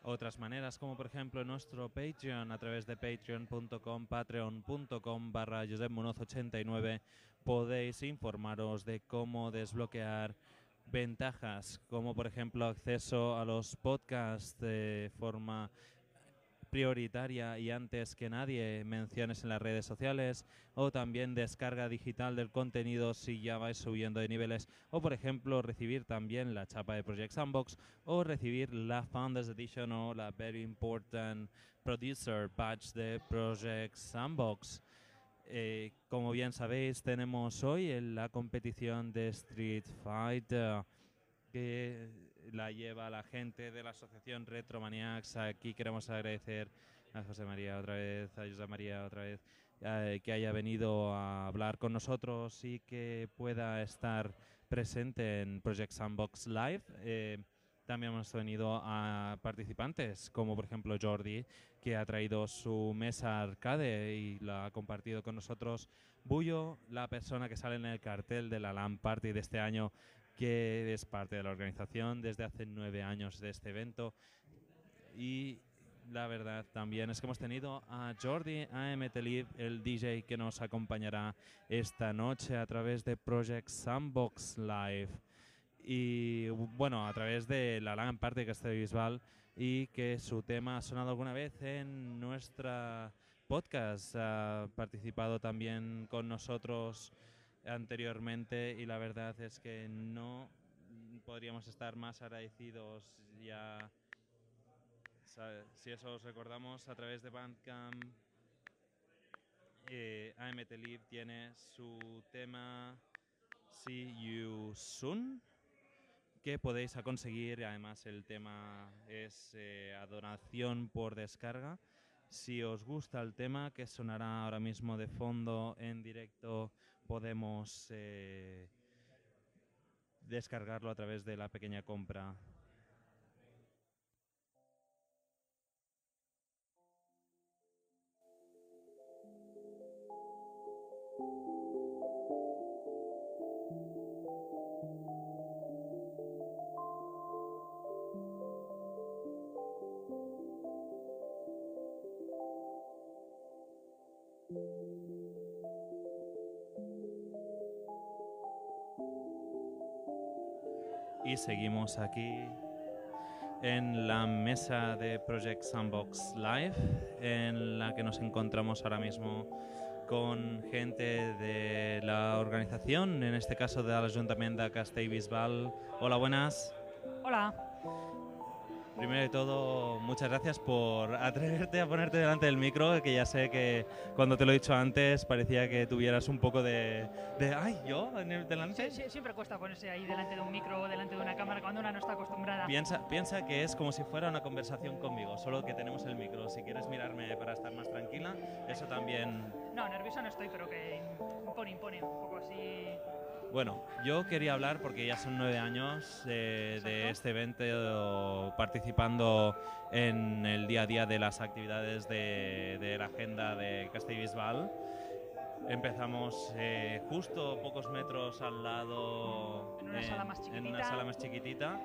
otras maneras, como por ejemplo nuestro Patreon, a través de patreon.com, patreon.com barra 89 podéis informaros de cómo desbloquear ventajas, como por ejemplo acceso a los podcasts de forma prioritaria y antes que nadie menciones en las redes sociales o también descarga digital del contenido si ya vais subiendo de niveles o por ejemplo recibir también la chapa de Project Sandbox o recibir la Founders Edition o la Very Important Producer Patch de Project Sandbox. Eh, como bien sabéis, tenemos hoy la competición de Street Fighter que la lleva la gente de la asociación Retromaniacs. Aquí queremos agradecer a José María otra vez, a José María otra vez, eh, que haya venido a hablar con nosotros y que pueda estar presente en Project Sandbox Live. Eh, también hemos venido a participantes, como por ejemplo Jordi, que ha traído su mesa arcade y la ha compartido con nosotros. Bullo, la persona que sale en el cartel de la LAN Party de este año, que es parte de la organización desde hace nueve años de este evento. Y la verdad también es que hemos tenido a Jordi AMTLIV, el DJ que nos acompañará esta noche a través de Project Sandbox Live. Y bueno, a través de la LAN parte que está visual y que su tema ha sonado alguna vez en nuestra podcast. Ha participado también con nosotros anteriormente y la verdad es que no podríamos estar más agradecidos ya si eso os recordamos a través de Bandcamp eh, AMT Live tiene su tema See You Soon que podéis conseguir. Además el tema es eh, adoración por descarga. Si os gusta el tema que sonará ahora mismo de fondo en directo podemos eh, descargarlo a través de la pequeña compra y seguimos aquí en la mesa de Project Sandbox Live, en la que nos encontramos ahora mismo con gente de la organización, en este caso del Ayuntamiento de Castellbisbal. Hola, buenas. Primero de todo, muchas gracias por atreverte a ponerte delante del micro, que ya sé que cuando te lo he dicho antes parecía que tuvieras un poco de, de ¡ay, yo delante! Sí, sí, siempre cuesta ponerse ahí delante de un micro o delante de una cámara cuando una no está acostumbrada. Piensa, piensa que es como si fuera una conversación conmigo, solo que tenemos el micro. Si quieres mirarme para estar más tranquila, eso también... No, nerviosa no estoy, pero que impone, impone, un poco así... Bueno, yo quería hablar porque ya son nueve años eh, de este evento participando en el día a día de las actividades de, de la agenda de Castellbisbal. Empezamos eh, justo pocos metros al lado En una sala más en una chiquitita. sala más chiquitita.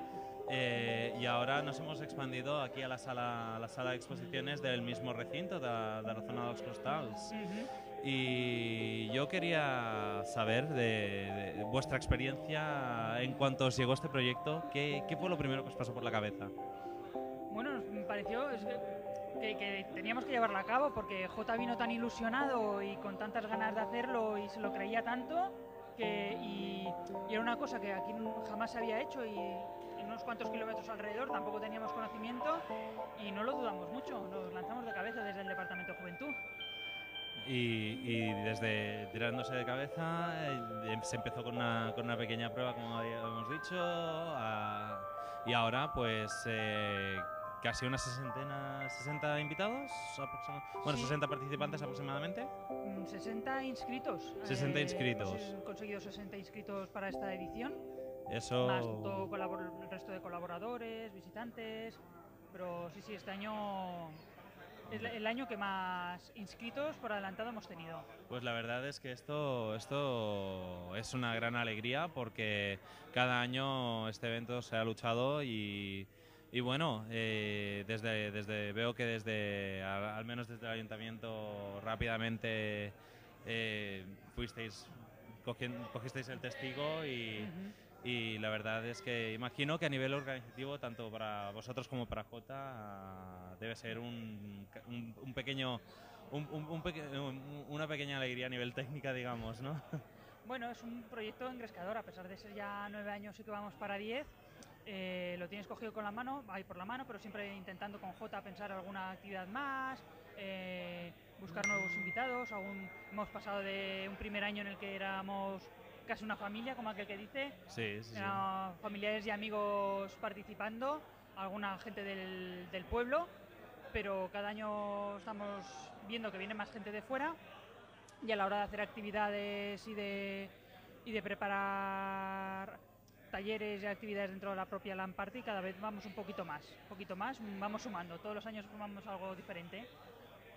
eh, y ahora nos hemos expandido aquí a la sala, a la sala de exposiciones del mismo recinto de, de la zona de los costals. Ujú. Y yo quería saber de, de vuestra experiencia en cuanto os llegó este proyecto, ¿qué, qué fue lo primero que os pasó por la cabeza? Bueno, me pareció es que, que- teníamos que llevarlo a cabo porque J vino tan ilusionado y con tantas ganas de hacerlo y se lo creía tanto que, y, y era una cosa que aquí jamás se había hecho y en unos cuantos kilómetros alrededor tampoco teníamos conocimiento y no lo dudamos mucho, nos lanzamos de cabeza desde el Departamento de Juventud. Y, y desde tirándose de cabeza eh, se empezó con una, con una pequeña prueba, como habíamos dicho, a- y ahora pues eh, casi una sesentena, 60 invitados, bueno, Sí. 60 participantes aproximadamente. Mm, 60 inscritos. 60 Eh, inscritos. Hemos conseguido 60 inscritos para esta edición. Eso... más todo el resto de colaboradores, visitantes. Pero sí, sí, este año es el año que más inscritos por adelantado hemos tenido. Pues la verdad es que esto, esto es una gran alegría porque cada año este evento se ha luchado y, y bueno, eh, desde, desde, veo que desde, al, menos desde el ayuntamiento rápidamente eh, fuisteis, cogisteis el testigo y, Ujú. Y la verdad es que imagino que a nivel organizativo, tanto para vosotros como para Jota, debe ser un, un- pequeño, un- un- un peque- un- una pequeña alegría a nivel técnica, digamos, ¿no? Bueno, es un proyecto engrescador, a pesar de ser ya nueve años y que vamos para diez. eh, lo tienes cogido con la mano, ahí por la mano, pero siempre intentando con J pensar alguna actividad más, eh, buscar nuevos invitados. Aún hemos pasado de un primer año en el que éramos casi una familia, como aquel que dice, Sí, sí, sí. Familiares y amigos participando, alguna gente del, del pueblo, pero cada año estamos viendo que viene más gente de fuera y a la hora de hacer actividades y de, y de preparar talleres y actividades dentro de la propia LAN Party cada vez vamos un poquito más, un poquito más, vamos sumando, todos los años sumamos algo diferente.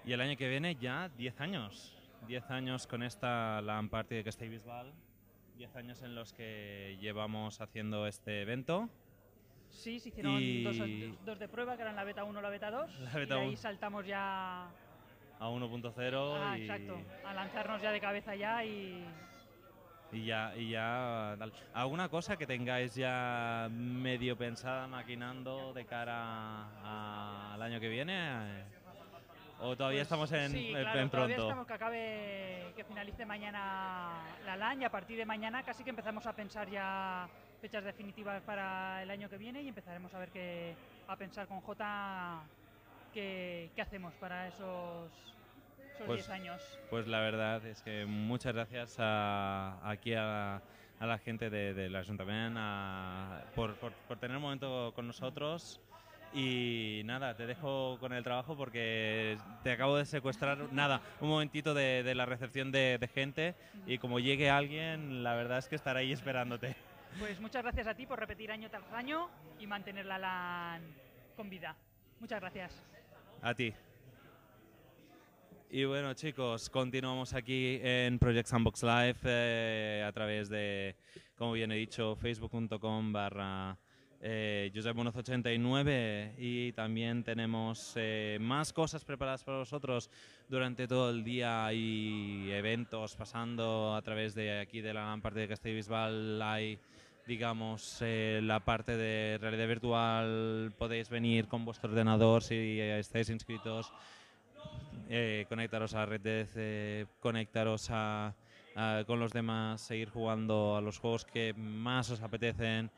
Y el año que viene ya 10 años. 10 años con esta LAN Party de Castellbisbal. 10 años en los que llevamos haciendo este evento. Sí, se hicieron Y- dos, dos de prueba, que eran la beta 1 y la beta 2, La y de ahí saltamos ya A 1.0 Ah, y, exacto. A lanzarnos ya de cabeza ya y... y ya, y ya. ¿Alguna cosa que tengáis ya medio pensada, maquinando de cara al año que viene? ¿O todavía Pues estamos en, sí, en- claro, en todavía pronto? estamos que acabe, que finalice mañana la LAN y a partir de mañana casi que empezamos a pensar ya fechas definitivas para el año que viene y empezaremos a ver qué, a pensar con J qué, qué hacemos para esos esos Pues- 10 años. Pues la verdad es que muchas gracias a, aquí a, a la gente de- del ayuntamiento por, por- por tener un momento con nosotros. Y nada, te dejo con el trabajo porque te acabo de secuestrar, nada, un momentito de, de la recepción de, de gente y como llegue alguien, la verdad es que estará ahí esperándote. Pues muchas gracias a ti por repetir año tras año y mantener la con vida. Muchas gracias. A ti. Y bueno, chicos, continuamos aquí en Project Sandbox Live eh, a través de, como bien he dicho, facebook.com barra eh, Josepbonoz89 y también tenemos eh, más cosas preparadas para vosotros durante todo el día. Y eventos pasando a través de aquí de la gran parte de Castellbisbal hay digamos eh, la parte de realidad virtual. Podéis venir con vuestro ordenador si estáis inscritos. Eh, conectaros a Red Dead, eh, conectaros a, a- con los demás, seguir jugando a los juegos que más os apetecen.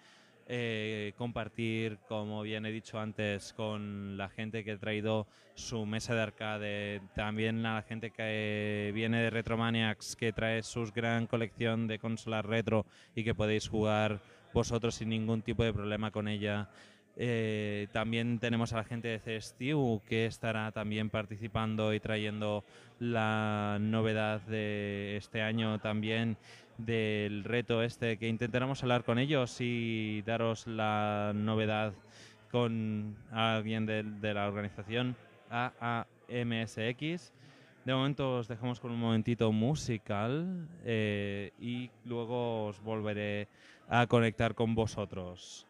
Eh, compartir, como bien he dicho antes, con la gente que ha traído su mesa de arcade, también la gente que viene de Retromaniacs, que trae su gran colección de consolas retro y que podéis jugar vosotros sin ningún tipo de problema con ella. Eh, también tenemos a la gente de CSTU que estará también participando y trayendo la novedad de este año también del reto este que intentaremos hablar con ellos y daros la novedad con alguien de, la organización AAMSX. De momento os dejamos con un momentito musical eh, y luego os volveré a conectar con vosotros.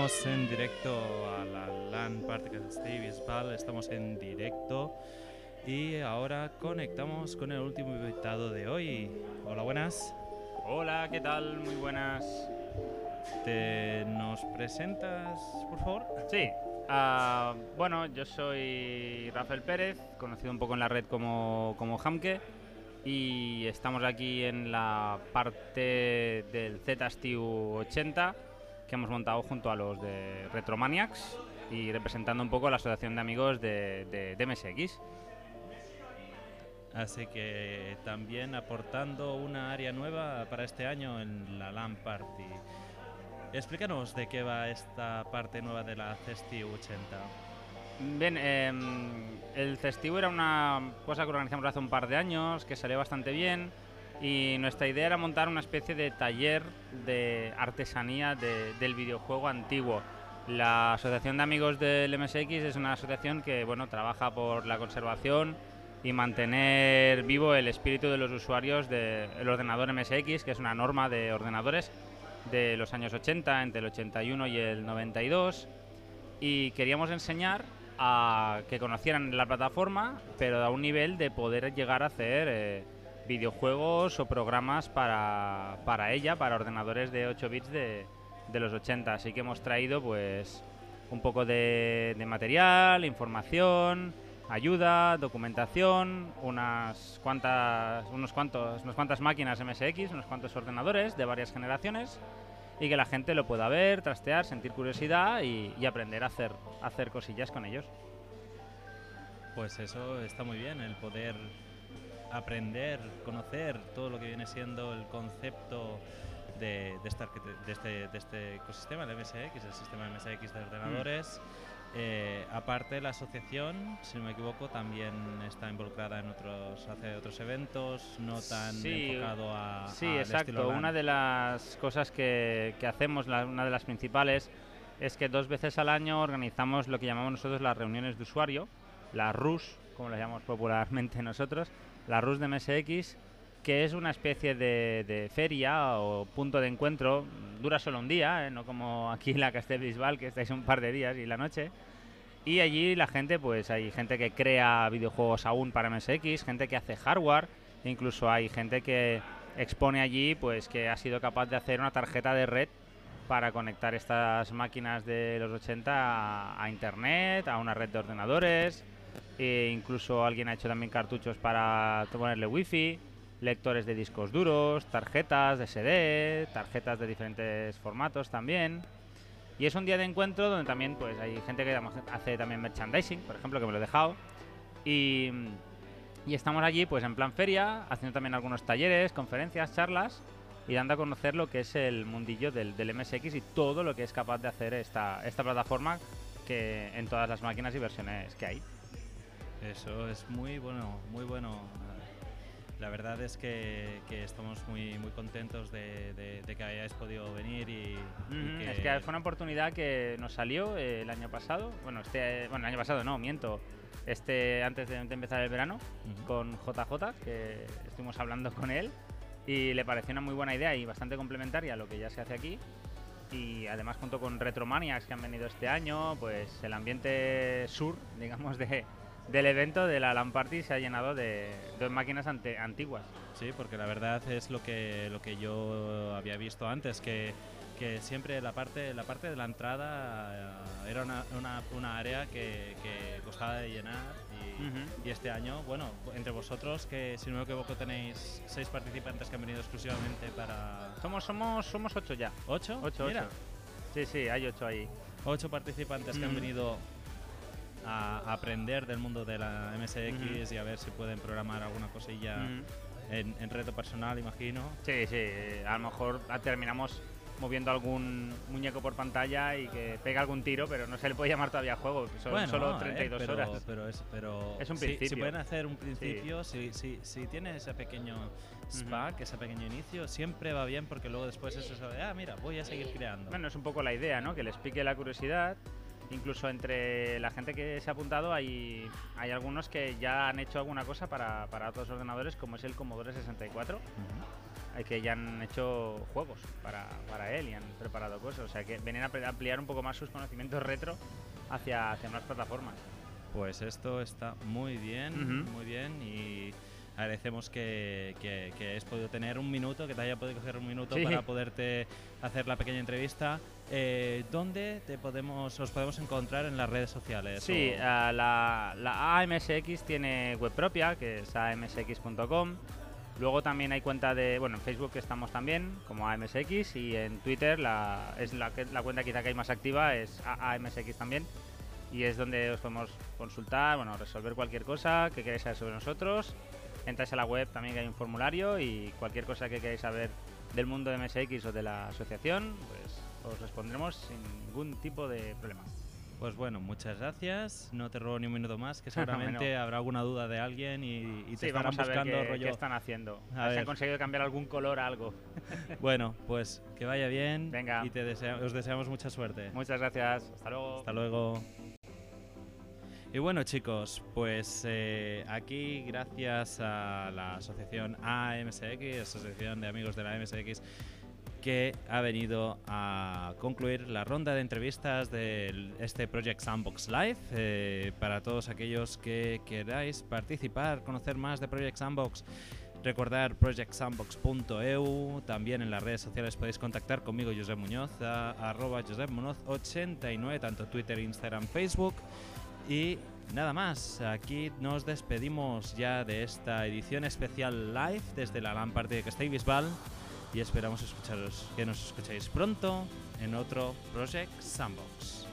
Volvemos en directo a la LAN Steve Bisbal. Estamos en directo y ahora conectamos con el último invitado de hoy. Hola, buenas. Hola, ¿qué tal? Muy buenas. ¿Te nos presentas, por favor? Sí, ah, bueno, yo soy Rafael Pérez, conocido un poco en la red como, como Hamke, y estamos aquí en la parte del ZSTU 80 que hemos montado junto a los de Retromaniacs y representando un poco a la asociación de amigos de, de, de MSX. Así que también aportando una área nueva para este año en la LAN Party. Explícanos de qué va esta parte nueva de la CESTI 80. Bien, eh, el Cestivo era una cosa que organizamos hace un par de años, que salió bastante bien, y nuestra idea era montar una especie de taller de artesanía de- del videojuego antiguo. La Asociación de Amigos del MSX es una asociación que bueno, trabaja por la conservación y mantener vivo el espíritu de los usuarios del ordenador MSX, que es una norma de ordenadores de los años 80, entre el 81 y el 92. Y queríamos enseñar a que conocieran la plataforma, pero a un nivel de poder llegar a hacer eh, videojuegos o programas para, para ella, para ordenadores de 8 bits de, de los 80. Así que hemos traído pues un poco de, material, información, ayuda, documentación, unas cuantas, unos cuantos, unas cuantas máquinas MSX, unos cuantos ordenadores de varias generaciones y que la gente lo pueda ver, trastear, sentir curiosidad y, y aprender a hacer, a hacer cosillas con ellos. Pues eso está muy bien, el poder aprender, conocer todo lo que viene siendo el concepto de, de esta de este, de este ecosistema, el MSX, el sistema MSX de ordenadores. Eh, aparte, la asociación, si no me equivoco, también está involucrada en otros, hace otros eventos, no tan Sí, enfocado a. Sí, estilo exacto. Una de las cosas que, que hacemos, la- una de las principales, es que dos veces al año organizamos lo que llamamos nosotros las reuniones de usuario, la RUS, como lo llamamos popularmente nosotros, la RUS de MSX, que es una especie de, feria o punto de encuentro, dura solo un día, ¿eh? no como aquí en la Castelbisbal, que estáis un par de días y la noche. Y allí la gente, pues hay gente que crea videojuegos aún para MSX, gente que hace hardware, incluso hay gente que expone allí, pues que ha sido capaz de hacer una tarjeta de red para conectar estas máquinas de los 80 a, a internet, a una red de ordenadores, e incluso alguien ha hecho también cartuchos para ponerle wifi, lectores de discos duros, tarjetas de SD, tarjetas de diferentes formatos también. Y es un día de encuentro donde también pues hay gente que hace también merchandising, por ejemplo, que me lo he dejado. Y, estamos allí pues en plan feria, haciendo también algunos talleres, conferencias, charlas y dando a conocer lo que es el mundillo del, del MSX y todo lo que es capaz de hacer esta, esta plataforma que en todas las máquinas y versiones que hay. Eso es muy bueno, muy bueno. La verdad es que, que estamos muy, muy contentos de, de- de que hayáis podido venir y, y Ujú, que, Es que fue una oportunidad que nos salió eh, el año pasado. Bueno, este, bueno, el año pasado no, miento. Este antes de, de empezar el verano Ujú. con JJ, que estuvimos hablando con él y le pareció una muy buena idea y bastante complementaria a lo que ya se hace aquí. Y además junto con Retromaniacs que han venido este año, pues el ambiente sur, digamos, de, del evento de la LAN Party se ha llenado de, de máquinas ante- antiguas. Sí, porque la verdad es lo que, lo que yo había visto antes, que, que siempre la parte, la parte de la entrada eh, era una, una, una área que, que costaba de llenar y este año, bueno, entre vosotros, que si no me equivoco tenéis seis participantes que han venido exclusivamente para... Somos, somos, somos ocho ya. ¿Ocho? Ocho, Mira, ocho. Sí, sí, hay ocho ahí. ocho participantes que han Mm. venido a aprender del mundo de la MSX y a ver si pueden programar alguna cosilla Mm. en, en reto personal, imagino. Sí, sí, eh, a lo mejor terminamos moviendo algún muñeco por pantalla y que pega algún tiro, pero no se le puede llamar todavía juego, son Bueno, solo eh, 32 pero, horas. Pero es, pero Es un si- Si, principio. pueden hacer un principio, si, si, si tiene ese pequeño SPAC, ese pequeño inicio, siempre va bien porque luego después es eso de, ah, mira, voy a seguir creando. Bueno, es un poco la idea, ¿no? Que les pique la curiosidad. Incluso entre la gente que se ha apuntado hay, hay algunos que ya han hecho alguna cosa para, para otros ordenadores, como es el Commodore 64, Ujú. hay que ya han hecho juegos para, para él y han preparado cosas. O sea que vienen a ampliar un poco más sus conocimientos retro hacia, hacia más plataformas. Pues esto está muy bien, Ujú. muy bien y agradecemos que, que, que hayas podido tener un minuto, que te haya podido coger un minuto Sí. para poderte hacer la pequeña entrevista. Eh, ¿Dónde te podemos, os podemos encontrar en las redes sociales? Sí, O- ah, la, la AMSX tiene web propia, que es amsx.com. Luego también hay cuenta de, bueno, en Facebook estamos también como AMSX y en Twitter la, es la, la cuenta quizá que hay más activa, es AMSX también. Y es donde os podemos consultar, bueno, resolver cualquier cosa que queráis saber sobre nosotros. Entráis a la web también que hay un formulario y cualquier cosa que queráis saber del mundo de MSX o de la asociación, pues os respondremos sin ningún tipo de problema. Pues bueno, muchas gracias. No te robo ni un minuto más, que seguramente habrá alguna duda de alguien y, y te Sí, estarán vamos a ver buscando qué, rollo. qué están haciendo. A A ver si ver. han conseguido cambiar algún color a algo. Bueno, pues que vaya bien Venga. y te desea- os deseamos mucha suerte. Muchas gracias. Hasta luego. Hasta luego. Y bueno chicos, pues eh, aquí gracias a la asociación AMSX, Asociación de Amigos de la MSX, que ha venido a concluir la ronda de entrevistas de este Project Sandbox Live. eh, para todos aquellos que queráis participar, conocer más de Project Sandbox, recordar projectsandbox.eu. También en las redes sociales podéis contactar conmigo, Josep Muñoz, a arroba Josep Muñoz 89, tanto Twitter, Instagram, Facebook. Y nada más, aquí nos despedimos ya de esta edición especial live desde la LAN Party de Castell Bisbal y esperamos escucharos, que nos escuchéis pronto en otro Project Sandbox.